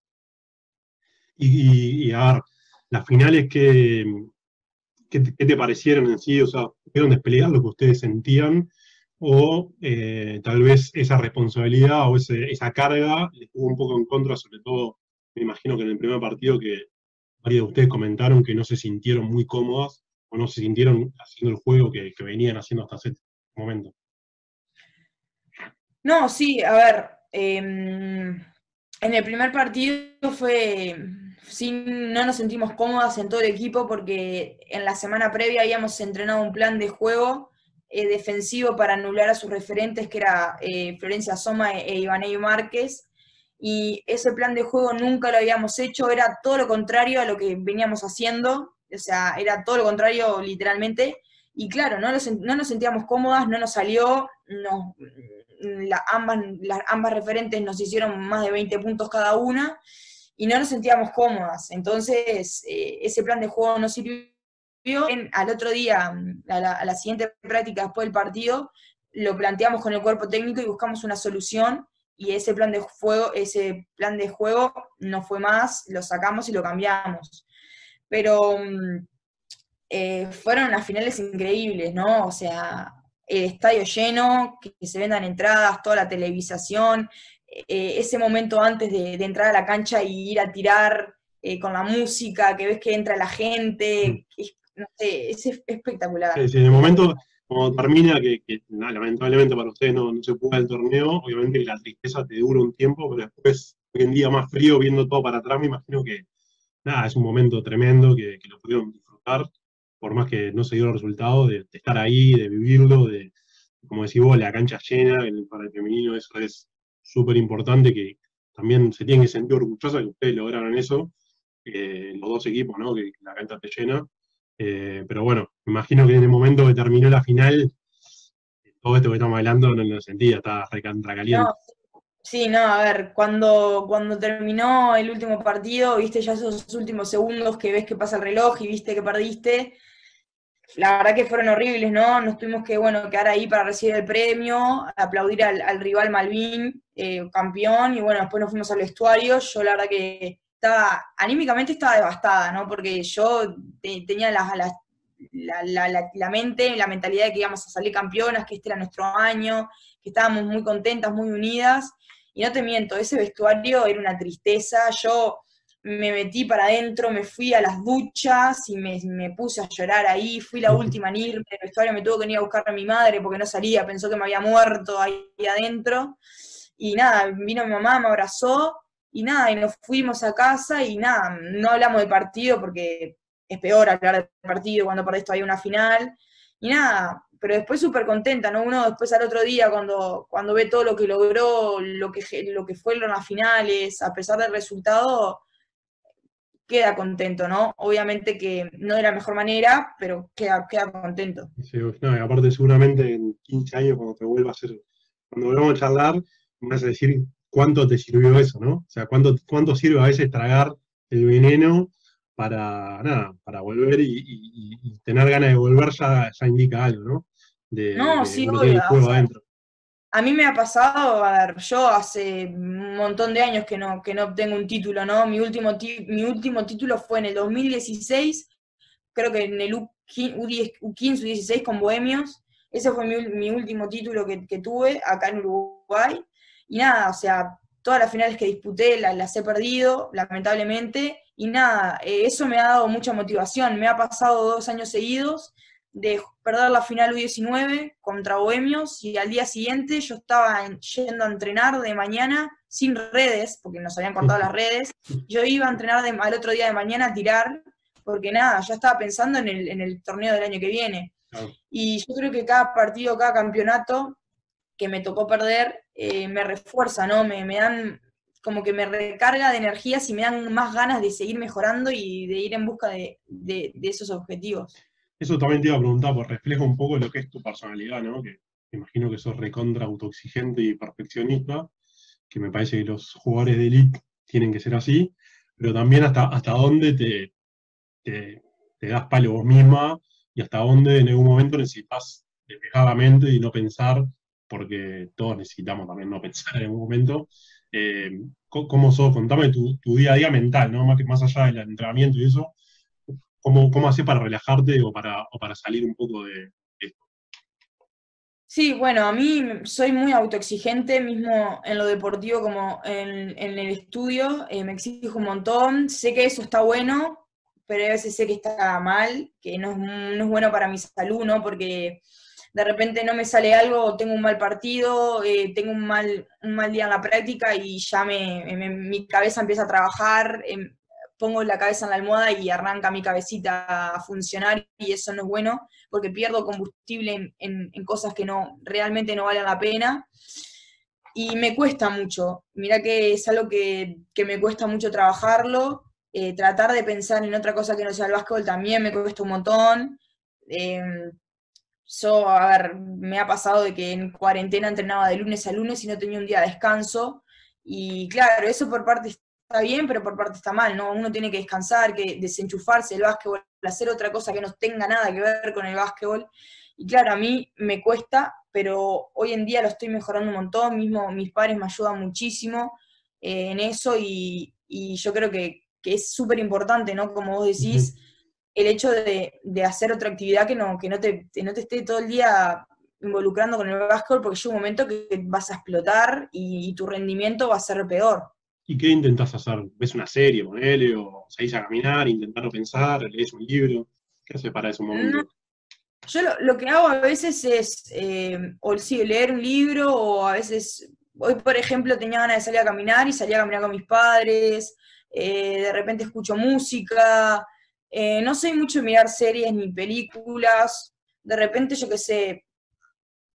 Y, a ver, las finales que, ¿qué, te parecieron en sí? O sea, ¿pudieron desplegar lo que ustedes sentían? ¿O eh, tal vez esa responsabilidad o esa carga les jugó un poco en contra, sobre todo, me imagino que en el primer partido que varios de ustedes comentaron que no se sintieron muy cómodas o no se sintieron haciendo el juego que, venían haciendo hasta ese momento. No, sí, a ver, em, en el primer partido fue, sin, no nos sentimos cómodas en todo el equipo porque en la semana previa habíamos entrenado un plan de juego eh, defensivo para anular a sus referentes, que era eh, Florencia Soma e, e Márquez, y ese plan de juego nunca lo habíamos hecho, era todo lo contrario a lo que veníamos haciendo, o sea, era todo lo contrario literalmente, y claro, no, no nos sentíamos cómodas, no nos salió, ambas, las, ambas referentes nos hicieron más de 20 puntos cada una, y no nos sentíamos cómodas, entonces eh, ese plan de juego no sirvió. al otro día, a la, a la siguiente práctica después del partido, lo planteamos con el cuerpo técnico y buscamos una solución y ese plan de juego, ese plan de juego no fue más, lo sacamos y lo cambiamos. Pero mm, eh, fueron unas finales increíbles, ¿no? O sea, el estadio lleno, que, se vendan entradas, toda la televisación, eh, ese momento antes de, entrar a la cancha y ir a tirar eh, con la música, que ves que entra la gente, mm. no sé, es espectacular. Sí, sí, en el momento como termina, que, lamentablemente para ustedes no, se puede el torneo, obviamente la tristeza te dura un tiempo, pero después, hoy en día más frío, viendo todo para atrás, me imagino que nada, es un momento tremendo que, lo pudieron disfrutar, por más que no se dio el resultado, de, estar ahí, de vivirlo, de, como decís vos, la cancha llena, para el femenino eso es súper importante, que también se tienen que sentir orgullosos que ustedes lograron eso, eh, los dos equipos, ¿no? que la cancha esté llena. Eh, pero bueno, me imagino que en el momento que terminó la final, todo esto que estamos hablando no lo sentía, estaba recontra caliente. Sí, no, a ver, cuando, cuando terminó el último partido, viste ya esos últimos segundos que ves que pasa el reloj y viste que perdiste, la verdad que fueron horribles, ¿no? Nos tuvimos que, bueno, quedar ahí para recibir el premio, aplaudir al, rival Malvin, eh, campeón, y bueno, después nos fuimos al vestuario. Yo la verdad que estaba, anímicamente estaba devastada, ¿no? Porque yo tenía la, la, la, mente, la mentalidad de que íbamos a salir campeonas, que este era nuestro año, que estábamos muy contentas, muy unidas. Y no te miento, ese vestuario era una tristeza. Yo me metí para adentro, me fui a las duchas y me, puse a llorar ahí. Fui la última en irme. El vestuario me tuvo que venir a buscar a mi madre porque no salía, pensó que me había muerto ahí adentro. Y nada, vino mi mamá, me abrazó y nada, y nos fuimos a casa y nada, no hablamos de partido porque es peor hablar de partido cuando perdés todavía una final, y nada, pero después súper contenta, ¿no? Uno después al otro día cuando, cuando ve todo lo que logró, lo que, lo que fueron las finales, a pesar del resultado, queda contento, ¿no? Obviamente que no de la mejor manera, pero queda, queda contento. Sí, no, y aparte seguramente en 15 años cuando te vuelva a ser cuando volvamos a charlar, me vas a decir cuánto te sirvió eso, ¿no? O sea, cuánto, cuánto sirve a veces tragar el veneno para, nada, para volver y, tener ganas de volver ya, ya indica algo, ¿no? De, no, sí, obvio, adentro. A mí me ha pasado, a ver, yo hace un montón de años que no, que no obtengo un título, ¿no? Mi último, mi último título fue en el 2016, creo que en el U15, U16 con Bohemios. Ese fue mi, último título que, tuve acá en Uruguay. Y nada, o sea, todas las finales que disputé las, he perdido, lamentablemente. Y nada, eh, eso me ha dado mucha motivación. Me ha pasado dos años seguidos de perder la final U19 contra Bohemios y al día siguiente yo estaba yendo a entrenar de mañana sin redes, porque nos habían cortado las redes. Yo iba a entrenar al otro día de mañana a tirar, porque nada, ya estaba pensando en el, torneo del año que viene. Y yo creo que cada partido, cada campeonato que me tocó perder, eh, me refuerza, ¿no? Me, me dan como que me recarga de energías y me dan más ganas de seguir mejorando y de ir en busca de, esos objetivos. Eso también te iba a preguntar, porque refleja un poco lo que es tu personalidad, ¿no? Que imagino que sos recontra autoexigente y perfeccionista, que me parece que los jugadores de elite tienen que ser así, pero también hasta, hasta dónde te, te, das palo vos misma y hasta dónde en algún momento necesitas despejadamente y no pensar, porque todos necesitamos también no pensar en algún momento. Eh, ¿Cómo sos? Contame tu, tu, día a día mental, ¿no? Más, más allá del entrenamiento y eso, ¿Cómo, cómo haces para relajarte o para, para salir un poco de esto? Sí, bueno, a mí soy muy autoexigente, mismo en lo deportivo como en, el estudio, eh, me exijo un montón, sé que eso está bueno, pero a veces sé que está mal, que no es, bueno para mi salud, ¿no? Porque de repente no me sale algo, tengo un mal partido, eh, tengo un mal, un mal día en la práctica y ya me, mi cabeza empieza a trabajar, em, pongo la cabeza en la almohada y arranca mi cabecita a funcionar y eso no es bueno porque pierdo combustible en, cosas que no realmente no valen la pena y me cuesta mucho. Mira que es algo que, me cuesta mucho trabajarlo. Eh, tratar de pensar en otra cosa que no sea el básquetbol también me cuesta un montón. Em, yo, a ver, me ha pasado de que en cuarentena entrenaba de lunes a lunes y no tenía un día de descanso. Y claro, eso por parte está bien, pero por parte está mal, ¿no? Uno tiene que descansar, que desenchufarse del básquetbol, hacer otra cosa que no tenga nada que ver con el básquetbol. Y claro, a mí me cuesta, pero hoy en día lo estoy mejorando un montón, mismo mis padres me ayudan muchísimo eh, en eso y, yo creo que, es súper importante, ¿no? Como vos decís, el hecho de, hacer otra actividad que no, que no te, no te esté todo el día involucrando con el básquetbol, porque llega un momento que vas a explotar y tu rendimiento va a ser peor. ¿Y qué intentás hacer? ¿Ves una serie, ponele, o salís a caminar, intentar pensar, lees un libro? ¿Qué haces para ese momento? Yo lo, que hago a veces es, eh, o sí, leer un libro, o a veces, hoy por ejemplo tenía ganas de salir a caminar y salía a caminar con mis padres, eh, de repente escucho música, eh, no soy mucho de mirar series ni películas, de repente yo qué sé,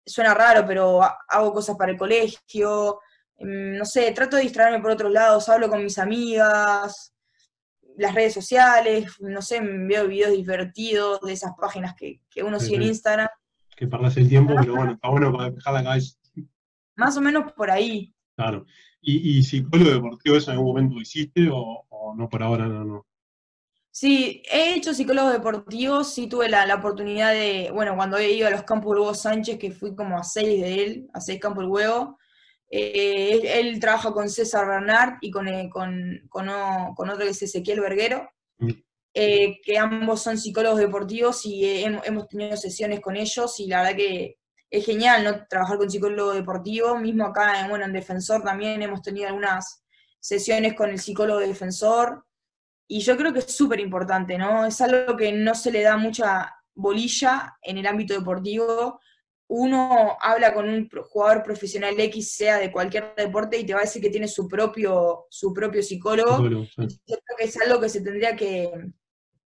suena raro, pero hago cosas para el colegio, Em, no sé, trato de distraerme por otros lados, hablo con mis amigas, las redes sociales, no sé, veo videos divertidos de esas páginas que, uno sigue en Instagram. Que parlas el tiempo, pero bueno, está bueno para dejar la cabeza. Más o menos por ahí. Claro. ¿Y, y psicólogo deportivo eso en algún momento hiciste o, no por ahora no, no? Sí, he hecho psicólogo deportivo, sí tuve la, oportunidad de, bueno, cuando he ido a los campos Hugo Sánchez, que fui como a seis de él, a seis campos del huevo, eh, él, trabaja con César Bernard y con, eh, con, con, otro que es Ezequiel Verguero, mm. eh, que ambos son psicólogos deportivos y hemos, tenido sesiones con ellos y la verdad que es genial ¿no? trabajar con psicólogo deportivo, mismo acá en, bueno, en Defensor también hemos tenido algunas sesiones con el psicólogo defensor y yo creo que es súper importante, ¿no? Es algo que no se le da mucha bolilla en el ámbito deportivo, uno habla con un jugador profesional X, sea de cualquier deporte, y te va a decir que tiene su propio, su propio psicólogo. Yo creo que es algo que se tendría que,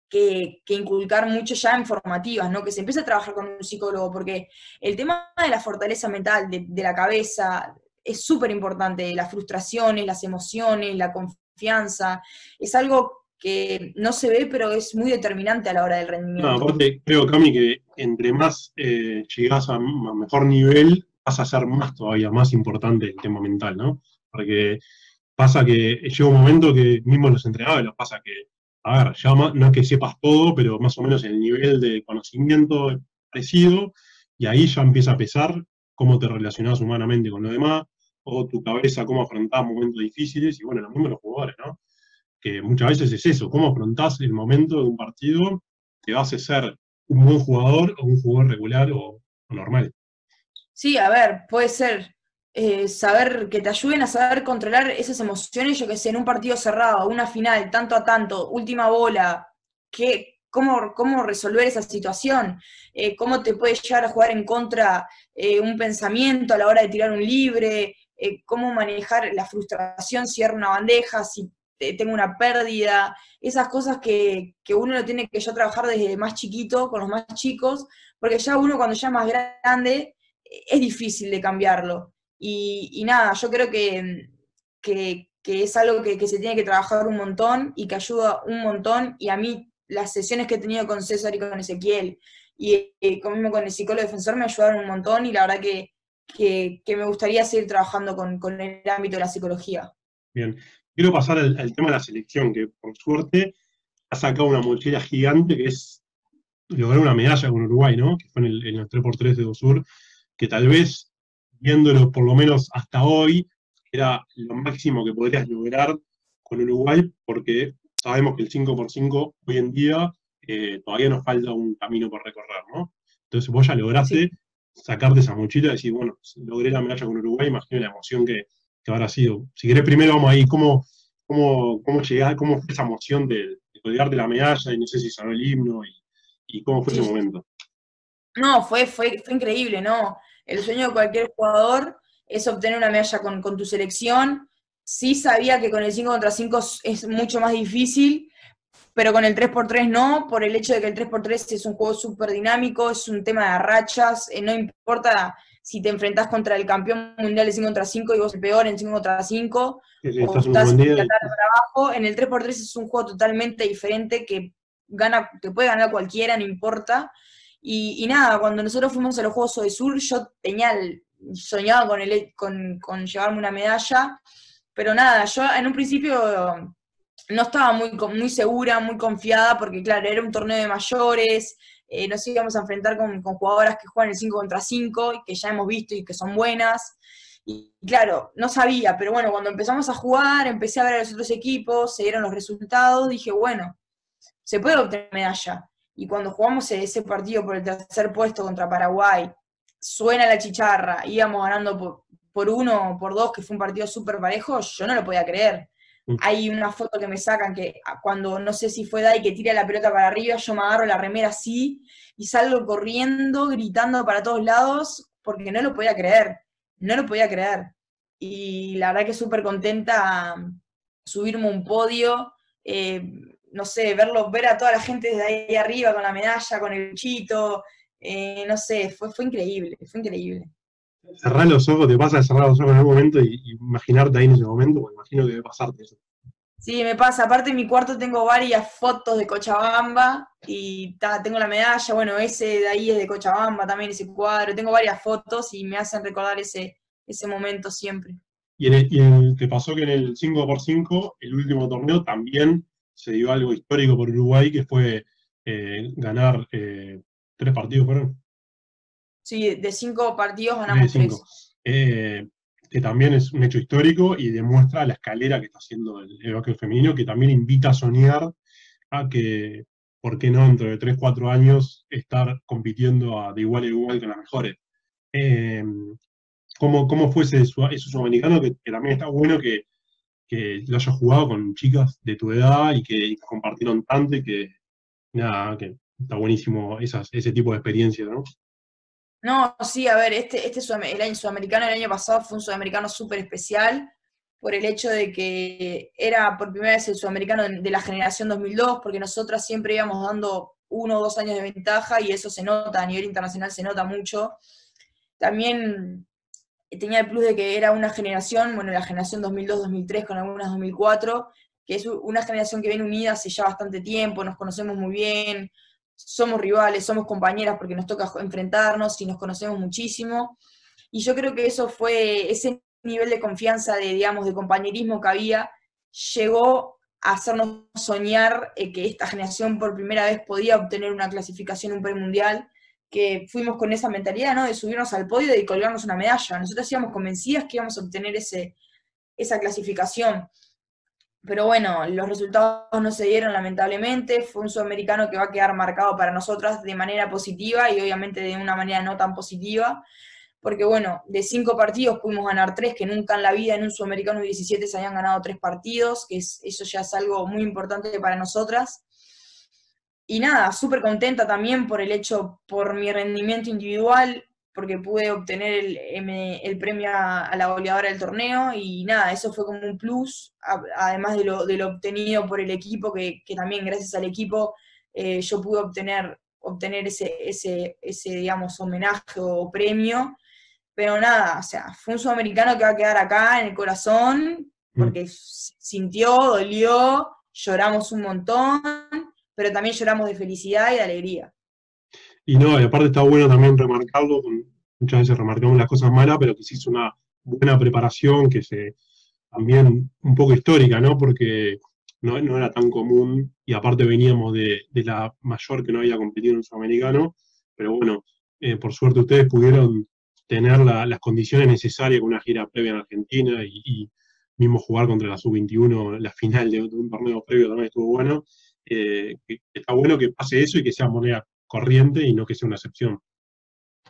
que, inculcar mucho ya en formativas, ¿no? Que se empiece a trabajar con un psicólogo, porque el tema de la fortaleza mental, de, de la cabeza, es súper importante. Las frustraciones, las emociones, la confianza, es algo que no se ve, pero es muy determinante a la hora del rendimiento. No, aparte, creo, Cami, que entre más eh, llegás a, mejor nivel, pasa a ser más todavía, más importante el tema mental, ¿no? Porque pasa que llega un momento que mismo los entrenadores pasa que, a ver, ya no es que sepas todo, pero más o menos el nivel de conocimiento es parecido, y ahí ya empieza a pesar cómo te relacionas humanamente con los demás, o tu cabeza, cómo afrontás momentos difíciles, y bueno, lo mismo jugadores, ¿no? Que muchas veces es eso, cómo afrontás el momento de un partido te hace ser un buen jugador o un jugador regular o, normal. Sí, a ver, puede ser eh, saber que te ayuden a saber controlar esas emociones, yo que sé, en un partido cerrado, una final, tanto a tanto, última bola, que, cómo, cómo resolver esa situación, eh, cómo te puede llegar a jugar en contra eh, un pensamiento a la hora de tirar un libre, cómo manejar la frustración si era una bandeja, si tengo una pérdida, esas cosas que, uno lo tiene que ya trabajar desde más chiquito, con los más chicos, porque ya uno cuando ya es más grande es difícil de cambiarlo. Y, nada, yo creo que, que, es algo que, se tiene que trabajar un montón y que ayuda un montón. Y a mí las sesiones que he tenido con César y con Ezequiel y, con, con el psicólogo defensor me ayudaron un montón y la verdad que, me gustaría seguir trabajando con, con el ámbito de la psicología. Bien, quiero pasar al, tema de la selección, que por suerte ha sacado una mochila gigante que es lograr una medalla con Uruguay, ¿no? Que fue en, el, los 3x3 de Dosur, que tal vez, viéndolo por lo menos hasta hoy, era lo máximo que podrías lograr con Uruguay, porque sabemos que el 5x5 hoy en día eh, todavía nos falta un camino por recorrer, ¿no? Entonces vos ya lograste sacarte esa mochila y decir, bueno, logré la medalla con Uruguay, imagino la emoción que, que habrá sido. Si querés, primero vamos ahí, ¿cómo, cómo, cómo, cómo fue esa emoción de, de colgarte la medalla y no sé si sonó el himno y, cómo fue ese momento? No, fue, fue, fue increíble, ¿no? El sueño de cualquier jugador es obtener una medalla con, con tu selección. Sí sabía que con el 5 contra 5 es mucho más difícil, pero con el 3x3 no, por el hecho de que el 3x3 es un juego súper dinámico, es un tema de rachas, eh, no importa si te enfrentás contra el campeón mundial de 5 contra 5 y vos el peor en 5 contra 5, o estás en abajo, en el 3x3 es un juego totalmente diferente que gana, que puede ganar cualquiera, no importa. Y, nada, cuando nosotros fuimos a los Juegos de Sur, yo tenía soñaba con, el, con, con llevarme una medalla, pero nada, yo en un principio no estaba muy, muy segura, muy confiada, porque claro, era un torneo de mayores, eh, nos íbamos a enfrentar con, jugadoras que juegan el 5 contra 5, que ya hemos visto y que son buenas. Y claro, no sabía, pero bueno, cuando empezamos a jugar, empecé a ver a los otros equipos, se dieron los resultados, dije, bueno, se puede obtener medalla. Y cuando jugamos ese partido por el tercer puesto contra Paraguay, suena la chicharra, íbamos ganando por, por uno o por dos, que fue un partido súper parejo, yo no lo podía creer. Hay una foto que me sacan que ah, cuando no sé si fue Dai que tira la pelota para arriba, yo me agarro la remera así y salgo corriendo, gritando para todos lados, porque no lo podía creer, no lo podía creer. Y la verdad que súper contenta subirme un podio, eh, no sé, verlo, ver a toda la gente desde ahí arriba con la medalla, con el chito, eh, no sé, fue, fue increíble, fue increíble cerrar los ojos, te pasa de cerrar los ojos en algún momento y, imaginarte ahí en ese momento, porque imagino que debe pasarte eso. Sí, me pasa. Aparte en mi cuarto tengo varias fotos de Cochabamba y tengo la medalla, bueno, ese de ahí es de Cochabamba también, ese cuadro. Tengo varias fotos y me hacen recordar ese, ese momento siempre. Y, te pasó que en el 5x5, el último torneo, también se dio algo histórico por Uruguay, que fue eh, ganar eh, tres partidos, ¿fueron? Sí, de cinco partidos ganamos tres. Eh, que también es un hecho histórico y demuestra la escalera que está haciendo el, el femenino, que también invita a soñar a que, ¿por qué no, dentro de 3, 4 años, estar compitiendo de igual a igual con las mejores? Eh, ¿cómo, ¿cómo, fue ese, sudamericano? Que, también está bueno que, que, lo hayas jugado con chicas de tu edad y que, compartieron tanto y que, nada, que está buenísimo ese tipo de experiencia, ¿no? No, sí, a ver, este, este el año sudamericano del año pasado fue un sudamericano súper especial por el hecho de que era por primera vez el sudamericano de, la generación 2002, porque nosotras siempre íbamos dando uno o dos años de ventaja y eso se nota, a nivel internacional se nota mucho. También tenía el plus de que era una generación, bueno, la generación 2002-2003 con algunas 2004, que es una generación que viene unida hace ya bastante tiempo, nos conocemos muy bien, somos rivales, somos compañeras porque nos toca enfrentarnos y nos conocemos muchísimo. y yo creo que eso fue, ese nivel de confianza, de, digamos, de compañerismo que había, llegó a hacernos soñar eh, que esta generación por primera vez podía obtener una clasificación, un premundial, que fuimos con esa mentalidad, ¿no? De subirnos al podio y colgarnos una medalla. Nosotros íbamos convencidas que íbamos a obtener ese, esa clasificación. Pero bueno, los resultados no se dieron lamentablemente. Fue un sudamericano que va a quedar marcado para nosotras de manera positiva y obviamente de una manera no tan positiva. Porque bueno, de cinco partidos pudimos ganar tres, que nunca en la vida en un sudamericano 17 se habían ganado tres partidos, que eso ya es algo muy importante para nosotras. Y nada, súper contenta también por el hecho, por mi rendimiento individual, porque pude obtener el, premio a, la goleadora del torneo y nada, eso fue como un plus, además de lo, de lo obtenido por el equipo, que, también gracias al equipo eh, yo pude obtener, obtener ese, ese, ese, digamos, homenaje o premio. Pero nada, o sea, fue un sudamericano que va a quedar acá en el corazón, mm. porque sintió, dolió, lloramos un montón, pero también lloramos de felicidad y de alegría. Y no, y aparte está bueno también remarcarlo, muchas veces remarcamos las cosas malas, pero que se hizo una buena preparación, que se también un poco histórica, ¿no? Porque no, era tan común, y aparte veníamos de, la mayor que no había competido en el sudamericano, pero bueno, eh, por suerte ustedes pudieron tener las condiciones necesarias con una gira previa en Argentina y, mismo jugar contra la sub-21, la final de, un torneo previo también estuvo bueno. Eh, está bueno que pase eso y que sea moneda corriente y no que sea una excepción.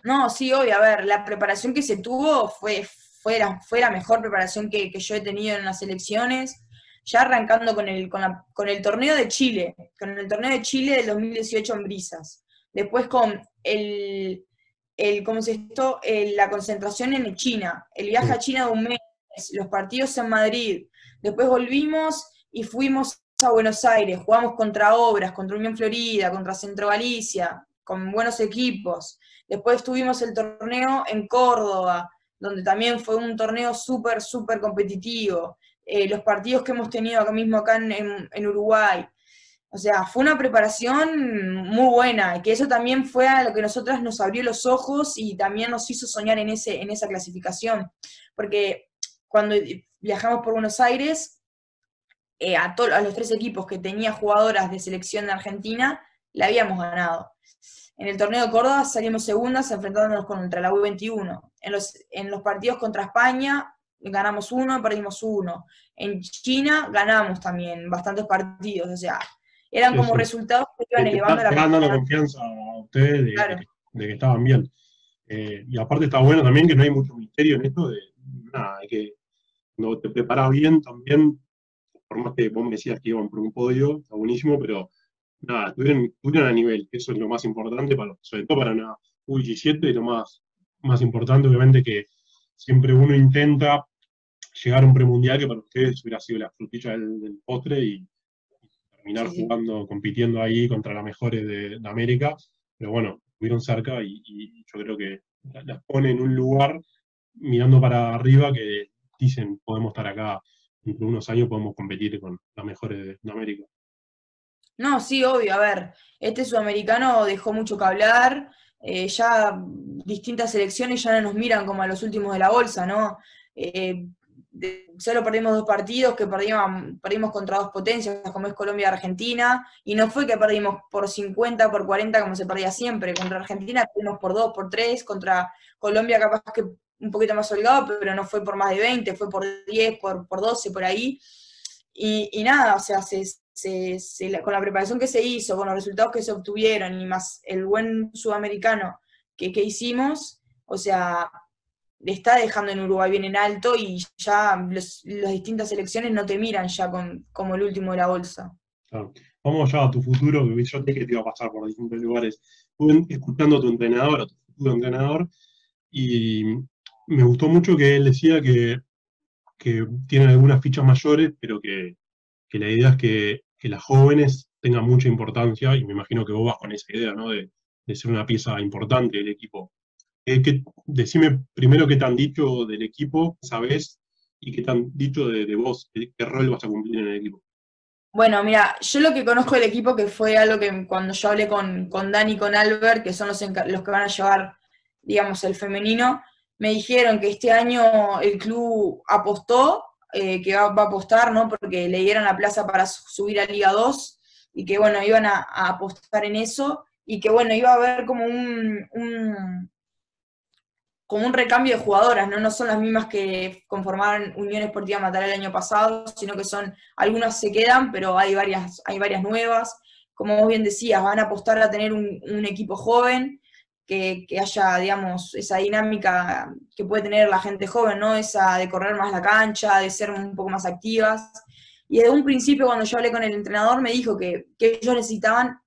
No, sí, obvio. A ver, la preparación que se tuvo fue, fue, la, fue la mejor preparación que, yo he tenido en las elecciones. Ya arrancando con el, con, la, con el torneo de Chile, con el torneo de Chile del 2018 en Brisas. Después con el, el ¿cómo se esto? la concentración en China, el viaje a China de un mes, los partidos en Madrid. Después volvimos y fuimos a Buenos Aires, jugamos contra Obras, contra Unión Florida, contra Centro Galicia, con buenos equipos. Después tuvimos el torneo en Córdoba, donde también fue un torneo súper, súper competitivo. Eh, los partidos que hemos tenido acá mismo, acá en, Uruguay. O sea, fue una preparación muy buena, y que eso también fue a lo que nosotras nos abrió los ojos y también nos hizo soñar en, ese, en esa clasificación. Porque cuando viajamos por Buenos Aires, eh, a, a los tres equipos que tenía jugadoras de selección de Argentina, le habíamos ganado. En el torneo de Córdoba salimos segundas enfrentándonos contra la U21. En los, en los partidos contra España ganamos uno, perdimos uno. En China ganamos también bastantes partidos. O sea, eran como resultados que iban elevando la dando confianza a ustedes de, que estaban bien. Eh, y aparte está bueno también que no hay mucho misterio en esto de nada, que cuando te preparas bien también por más que vos me decías que iban por un podio, está buenísimo, pero nada, estuvieron, a nivel, eso es lo más importante, para, sobre todo para una U17, y lo más, más importante, obviamente, que siempre uno intenta llegar a un premundial que para ustedes hubiera sido la frutilla del, postre y, terminar jugando, compitiendo ahí contra las mejores de, América, pero bueno, estuvieron cerca y, yo creo que las pone en un lugar mirando para arriba que dicen podemos estar acá dentro unos años podemos competir con las mejores de, América. No, sí, obvio. A ver, este sudamericano dejó mucho que hablar. Eh, ya distintas selecciones ya no nos miran como a los últimos de la bolsa, ¿no? Eh, solo perdimos dos partidos, que perdimos, perdimos contra dos potencias, como es Colombia y Argentina, y no fue que perdimos por 50, por 40, como se perdía siempre. Contra Argentina perdimos por dos, por tres, contra Colombia capaz que un poquito más holgado, pero no fue por más de 20, fue por 10, por, por 12, por ahí. Y, nada, o sea, se, con la preparación que se hizo, con los resultados que se obtuvieron y más el buen sudamericano que, que hicimos, o sea, le está dejando en Uruguay bien en alto y ya las distintas elecciones no te miran ya como el último de la bolsa. Vamos ya a tu futuro, que yo sé que te iba a pasar por distintos lugares. escuchando a tu entrenador, a tu futuro entrenador, y me gustó mucho que él decía que, que tienen algunas fichas mayores, pero que, la idea es que, las jóvenes tengan mucha importancia, y me imagino que vos vas con esa idea, ¿no? De, ser una pieza importante del equipo. Eh, decime primero qué te dicho del equipo, sabes, y qué te dicho de, vos, qué, rol vas a cumplir en el equipo. Bueno, mira, yo lo que conozco del equipo, que fue algo que cuando yo hablé con, con Dani y con Albert, que son los, los que van a llevar, digamos, el femenino, me dijeron que este año el club apostó, eh, que va, a apostar, ¿no? Porque le dieron la plaza para subir a Liga 2 y que, bueno, iban a, apostar en eso y que, bueno, iba a haber como un, como un recambio de jugadoras, ¿no? No son las mismas que conformaron Unión Esportiva Matar el año pasado, sino que son, algunas se quedan, pero hay varias, hay varias nuevas. Como vos bien decías, van a apostar a tener un, un equipo joven, que, haya, digamos, esa dinámica que puede tener la gente joven, ¿no? Esa de correr más la cancha, de ser un poco más activas. Y desde un principio, cuando yo hablé con el entrenador, me dijo que, ellos necesitaban,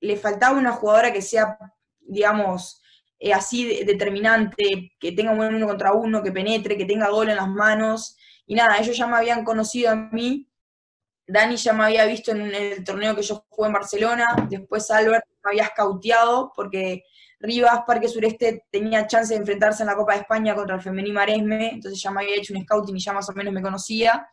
le faltaba una jugadora que sea, digamos, eh, así determinante, que tenga un uno contra uno, que penetre, que tenga gol en las manos. Y nada, ellos ya me habían conocido a mí. Dani ya me había visto en el torneo que yo jugué en Barcelona. Después Albert me había scouteado porque Rivas, Parque Sureste, tenía chance de enfrentarse en la Copa de España contra el Femení Maresme, entonces ya me había hecho un scouting y ya más o menos me conocía.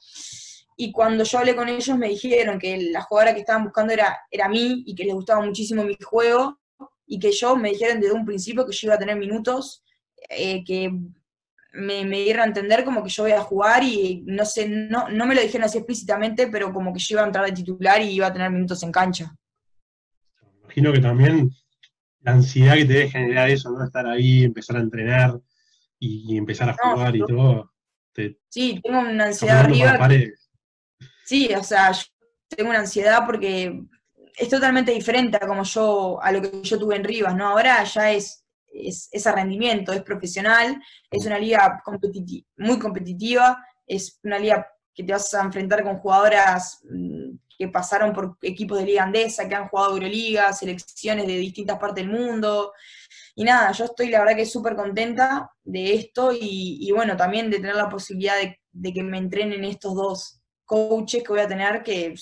Y cuando yo hablé con ellos me dijeron que la jugadora que estaban buscando era, era mí y que les gustaba muchísimo mi juego y que yo me dijeron desde un principio que yo iba a tener minutos, eh, que me, dieron a entender como que yo iba a jugar y no sé, no, no me lo dijeron así explícitamente, pero como que yo iba a entrar de titular y iba a tener minutos en cancha. Imagino que también la ansiedad que te debe generar eso, ¿no? Estar ahí, empezar a entrenar y, empezar a jugar y todo. sí, tengo una ansiedad arriba. Sí, o sea, yo tengo una ansiedad porque es totalmente diferente a como yo, a lo que yo tuve en Rivas, ¿no? Ahora ya es, es, a rendimiento, es profesional, es una liga muy competitiva, es una liga que te vas a enfrentar con jugadoras mm, que pasaron por equipos de Liga Andesa, que han jugado Euroliga, selecciones de distintas partes del mundo. Y nada, yo estoy la verdad que súper contenta de esto y, bueno, también de tener la posibilidad de, que me entrenen estos dos coaches que voy a tener que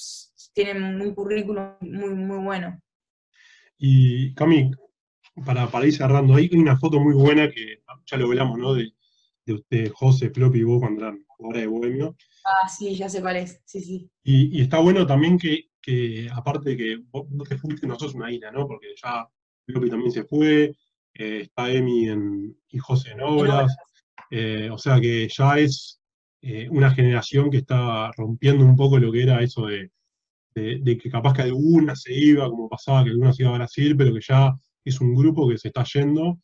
tienen un currículum muy, muy bueno. Y Cami, para, para ir cerrando, hay una foto muy buena que ya lo hablamos, ¿no? De, de usted, José, Flop y vos cuando eran jugadores de Bohemio. Ah, sí, ya sé cuál es, sí, sí. Y, está bueno también que, aparte de que vos no te fuiste, no sos una isla, ¿no? Porque ya Lopi también se fue, eh, está Emi en, y José en obras, eh, o sea que ya es eh, una generación que está rompiendo un poco lo que era eso de, que capaz que alguna se iba, como pasaba que alguna se iba a Brasil, pero que ya es un grupo que se está yendo,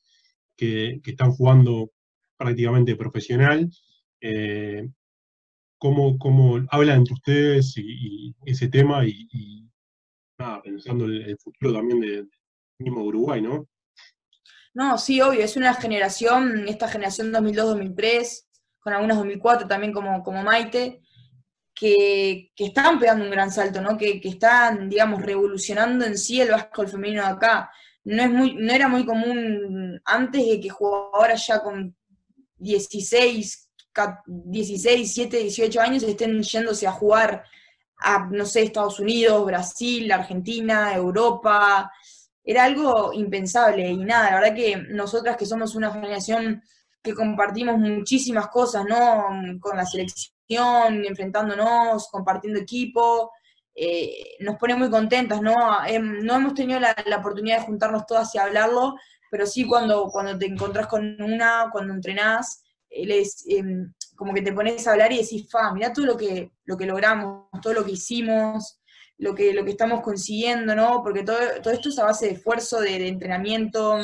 que, que están jugando prácticamente profesional cómo, cómo hablan entre ustedes y, ese tema y, nada, pensando en el futuro también de, mismo Uruguay, ¿no? No, sí, obvio, es una generación, esta generación 2002-2003, con algunas 2004 también como, como Maite, que, que, están pegando un gran salto, ¿no? Que, que, están, digamos, revolucionando en sí el básquetbol femenino acá. No, es muy, no era muy común antes de que jugadoras ya con 16, 16, 7, 18 años estén yéndose a jugar a, no sé, Estados Unidos, Brasil, Argentina, Europa. Era algo impensable y nada, la verdad que nosotras que somos una generación que compartimos muchísimas cosas, ¿no? Con la selección, enfrentándonos, compartiendo equipo, eh, nos pone muy contentas, ¿no? no hemos tenido la, la, oportunidad de juntarnos todas y hablarlo, pero sí cuando, cuando te encontrás con una, cuando entrenás, les, em, como que te pones a hablar y decís, fa, mirá todo lo que, lo que logramos, todo lo que hicimos, lo que, lo que estamos consiguiendo, ¿no? Porque todo, todo esto es a base de esfuerzo, de, entrenamiento,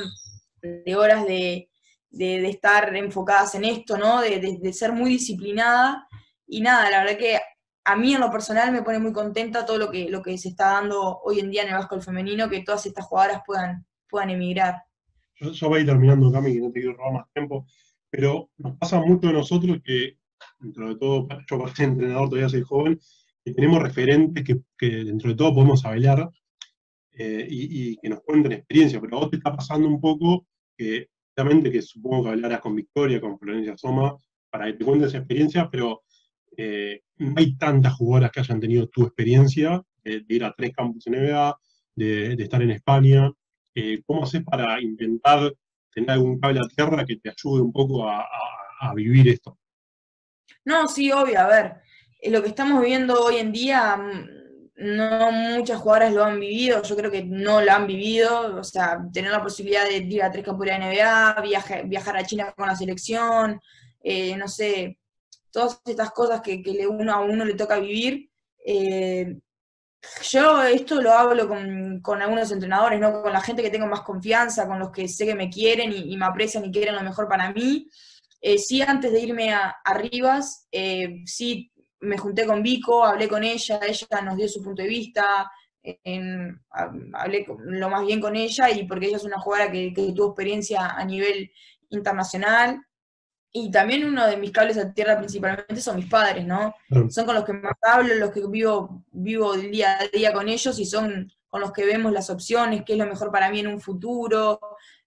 de horas de, estar enfocadas en esto, ¿no? De, ser muy disciplinada. Y nada, la verdad que a mí en lo personal me pone muy contenta todo lo que, lo que se está dando hoy en día en el básquetbol femenino, que todas estas jugadoras puedan, puedan emigrar. Yo, voy terminando, Cami, que no te quiero robar más tiempo pero nos pasa mucho a nosotros que, dentro de todo, yo como entrenador todavía soy joven, y tenemos referentes que, dentro de todo podemos hablar eh, y, que nos cuenten experiencia, pero a vos te está pasando un poco que, obviamente que supongo que hablarás con Victoria, con Florencia Soma, para que te cuentes experiencia, pero eh, no hay tantas jugadoras que hayan tenido tu experiencia de, ir a tres campus en NBA, de, estar en España. Eh, ¿Cómo haces para intentar tener algún cable a tierra que te ayude un poco a, vivir esto. No, sí, obvio, a ver, eh, lo que estamos viviendo hoy en día, mm, no muchas jugadoras lo han vivido, yo creo que no lo han vivido, o sea, tener la posibilidad de ir a tres campos de la NBA, viajar, a China con la selección, eh, no sé, todas estas cosas que, le uno a uno le toca vivir. Eh, yo esto lo hablo con, algunos entrenadores, ¿no? con la gente que tengo más confianza, con los que sé que me quieren y, me aprecian y quieren lo mejor para mí. Eh, sí, antes de irme a, Rivas, eh, sí me junté con Vico, hablé con ella, ella nos dio su punto de vista, hablé lo más bien con ella y porque ella es una jugadora que tuvo experiencia a nivel internacional. Y también uno de mis cables a tierra principalmente son mis padres, ¿no? Son con los que más hablo, los que vivo, vivo el día a día con ellos y son con los que vemos las opciones, qué es lo mejor para mí en un futuro,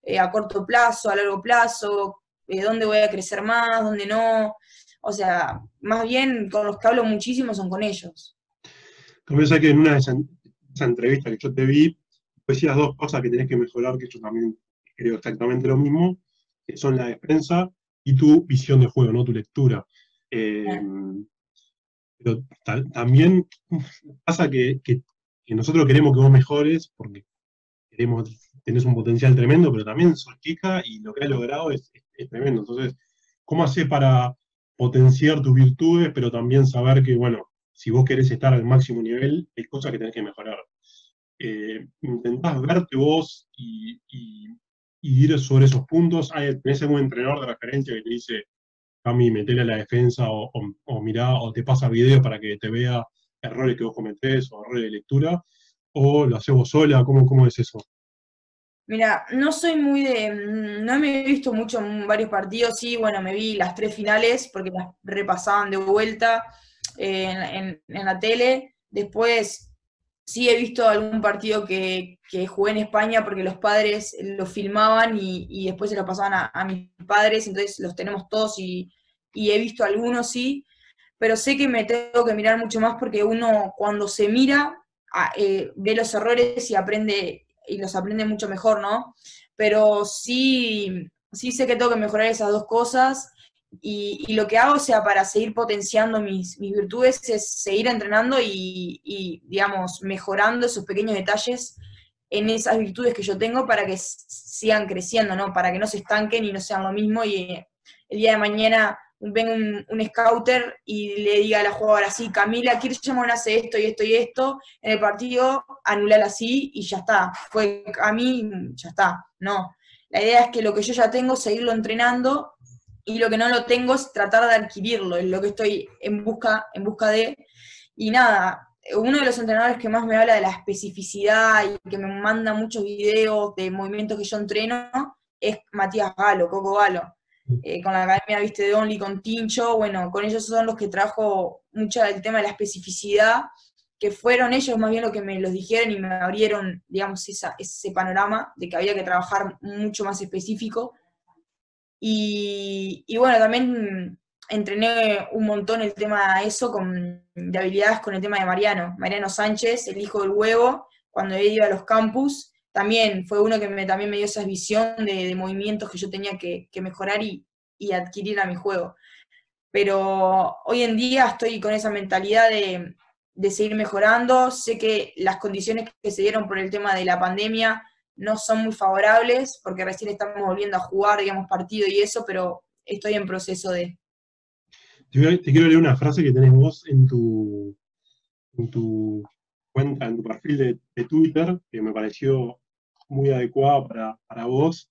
eh, a corto plazo, a largo plazo, eh, dónde voy a crecer más, dónde no. O sea, más bien con los que hablo muchísimo son con ellos. Yo que en una de esas entrevistas que yo te vi, decías dos cosas que tenés que mejorar, que yo también creo exactamente lo mismo, que son la defensa y tu visión de juego, ¿no? Tu lectura. Eh, pero también pasa que, nosotros queremos que vos mejores porque queremos, tenés un potencial tremendo, pero también sos chica y lo que has logrado es, tremendo. Entonces, ¿cómo haces para potenciar tus virtudes, pero también saber que, bueno, si vos querés estar al máximo nivel, hay cosas que tenés que mejorar? Eh, intentás verte vos y, y ir sobre esos puntos. Hay, tenés algún entrenador de referencia que te dice, Cami, metele a la defensa o, o, mirá, o te pasa video para que te vea errores que vos cometés o errores de lectura, o lo haces vos sola, ¿cómo, cómo es eso? Mira, no soy muy de. Mm, no me he visto mucho en varios partidos, sí, bueno, me vi las tres finales porque las repasaban de vuelta eh, en, la tele. Después sí he visto algún partido que, jugué en España porque los padres lo filmaban y, después se lo pasaban a, mis padres, entonces los tenemos todos y, he visto algunos, sí, pero sé que me tengo que mirar mucho más porque uno cuando se mira eh, ve los errores y aprende y los aprende mucho mejor, ¿no? Pero sí, sí sé que tengo que mejorar esas dos cosas y, lo que hago, sea, para seguir potenciando mis, virtudes es seguir entrenando y, digamos, mejorando esos pequeños detalles en esas virtudes que yo tengo para que sigan creciendo, ¿no? Para que no se estanquen y no sean lo mismo y el día de mañana venga un, scouter y le diga a la jugadora así, Camila, llamar hace esto y esto y esto, en el partido anular así y ya está. Fue a mí, ya está. No. La idea es que lo que yo ya tengo, seguirlo entrenando y lo que no lo tengo es tratar de adquirirlo, es lo que estoy en busca, en busca de. Y nada, uno de los entrenadores que más me habla de la especificidad y que me manda muchos videos de movimientos que yo entreno es Matías Galo, Coco Galo. Eh, con la academia, viste, de Only, con Tincho, bueno, con ellos son los que trajo mucho el tema de la especificidad, que fueron ellos más bien los que me los dijeron y me abrieron, digamos, ese panorama de que había que trabajar mucho más específico y, bueno, también entrené un montón el tema de eso, con, de habilidades con el tema de Mariano. Mariano Sánchez, el hijo del huevo, cuando él iba a los campus, también fue uno que me, también me dio esa visión de, movimientos que yo tenía que, mejorar y, adquirir a mi juego. Pero hoy en día estoy con esa mentalidad de, de seguir mejorando. Sé que las condiciones que se dieron por el tema de la pandemia no son muy favorables, porque recién estamos volviendo a jugar, digamos, partido y eso, pero estoy en proceso de... Te, quiero leer una frase que tenés vos en tu, en tu cuenta, en tu perfil de, Twitter, que me pareció muy adecuada para, vos.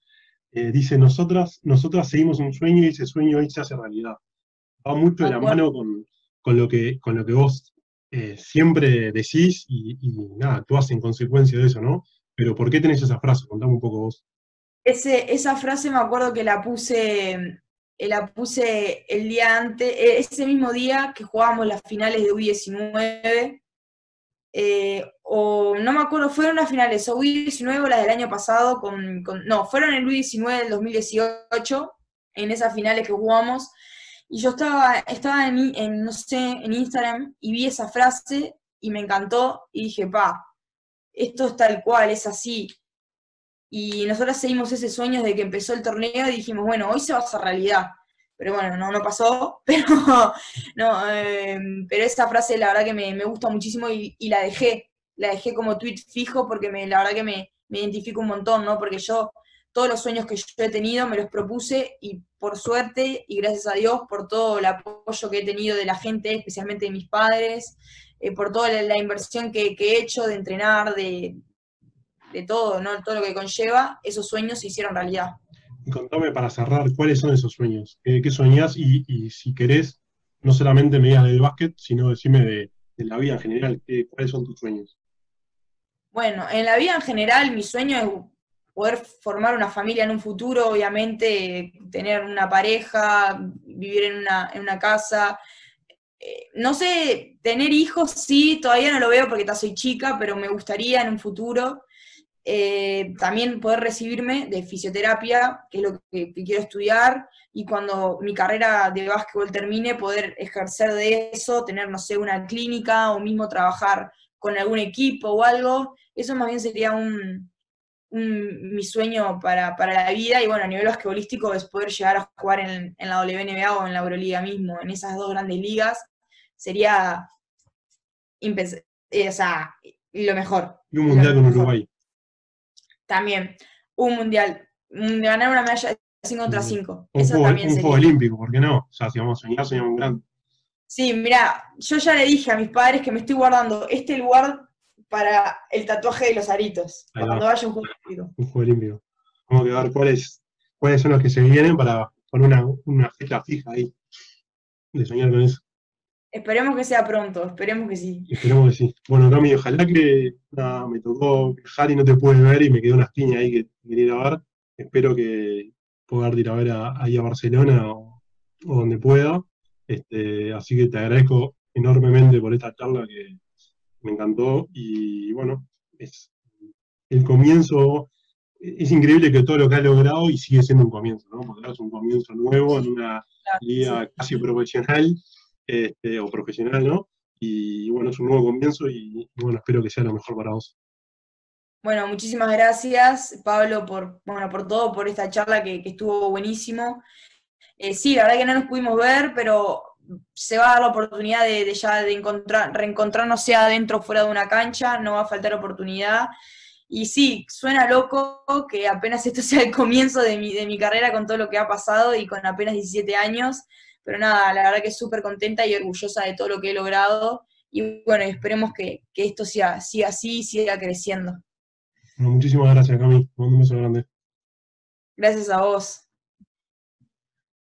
Eh, dice, nosotras, nosotras seguimos un sueño y ese sueño hoy se hace realidad. Va mucho de la mano con, lo que, con lo que vos eh, siempre decís y, y, nada, tú haces en consecuencia de eso, ¿no? Pero ¿por qué tenés esa frase? Contame un poco vos. Ese, esa frase me acuerdo que la puse, eh, la puse el día antes, eh, ese mismo día que jugábamos las finales de U19, eh, o no me acuerdo, fueron las finales, o U19 o las del año pasado, con, no, fueron el U19 del 2018, en esas finales que jugamos, y yo estaba, estaba en, no sé, en Instagram y vi esa frase y me encantó y dije, pa, esto es tal cual, es así. Y nosotros seguimos ese sueño desde que empezó el torneo y dijimos, bueno, hoy se va a hacer realidad. pero bueno, no, no pasó, pero, no, em, pero esa frase la verdad que me, me gusta muchísimo y, y, la dejé, la dejé como tweet fijo porque me, la verdad que me, me identifico un montón, ¿no? Porque yo todos los sueños que yo he tenido me los propuse y por suerte y gracias a Dios por todo el apoyo que he tenido de la gente, especialmente de mis padres, eh, por toda la, inversión que, he hecho de entrenar, de, todo, ¿no? todo lo que conlleva, esos sueños se hicieron realidad. Y contame para cerrar, ¿cuáles son esos sueños? ¿Qué, qué soñás? Y, si querés, no solamente me digas del básquet, sino decime de, de la vida en general, ¿cuáles son tus sueños? Bueno, en la vida en general mi sueño es poder formar una familia en un futuro, obviamente, tener una pareja, vivir en una, en una casa. Eh, no sé, tener hijos sí, todavía no lo veo porque soy chica, pero me gustaría en un futuro eh, también poder recibirme de fisioterapia, que es lo que, quiero estudiar, y cuando mi carrera de básquetbol termine, poder ejercer de eso, tener, no sé, una clínica o mismo trabajar con algún equipo o algo. Eso más bien sería un, mi sueño para, la vida y bueno, a nivel basquetbolístico es poder llegar a jugar en, la WNBA o en la Euroliga mismo, en esas dos grandes ligas, sería eh, o sea, lo mejor. Y un mundial con Uruguay. También, un mundial, ganar una medalla de 5 contra 5. Un, juego, un juego olímpico, ¿por qué no? O sea, si vamos a soñar, soñamos un gran. Sí, mira, yo ya le dije a mis padres que me estoy guardando este lugar para el tatuaje de los aritos, cuando vaya un juego olímpico. Un juego olímpico. Vamos a ver cuáles, cuáles son los que se vienen para poner una, una fecha fija ahí, de soñar con eso. Esperemos que sea pronto, esperemos que sí. Esperemos que sí. Bueno, Cami, ojalá que nada, me tocó viajar y no te pude ver y me quedó una espina ahí que quería ir a ver. Espero que pueda ir a ver ahí a Barcelona o, donde pueda. Este, así que te agradezco enormemente por esta charla que me encantó y bueno, es el comienzo, es increíble que todo lo que ha logrado y sigue siendo un comienzo, ¿no? Porque es un comienzo nuevo en una liga casi profesional este, o profesional, ¿no? Y bueno, es un nuevo comienzo y, bueno, espero que sea lo mejor para vos. Bueno, muchísimas gracias, Pablo, por, bueno, por todo, por esta charla que, estuvo buenísimo. Eh, sí, la verdad que no nos pudimos ver, pero se va a dar la oportunidad de, ya de encontrar, reencontrarnos sea adentro o fuera de una cancha, no va a faltar oportunidad. Y sí, suena loco que apenas esto sea el comienzo de mi, de mi carrera con todo lo que ha pasado y con apenas 17 años, pero nada, la verdad que súper contenta y orgullosa de todo lo que he logrado. Y bueno, esperemos que, esto siga, siga así, siga creciendo. muchísimas gracias, Cami. Un beso grande. Gracias a vos.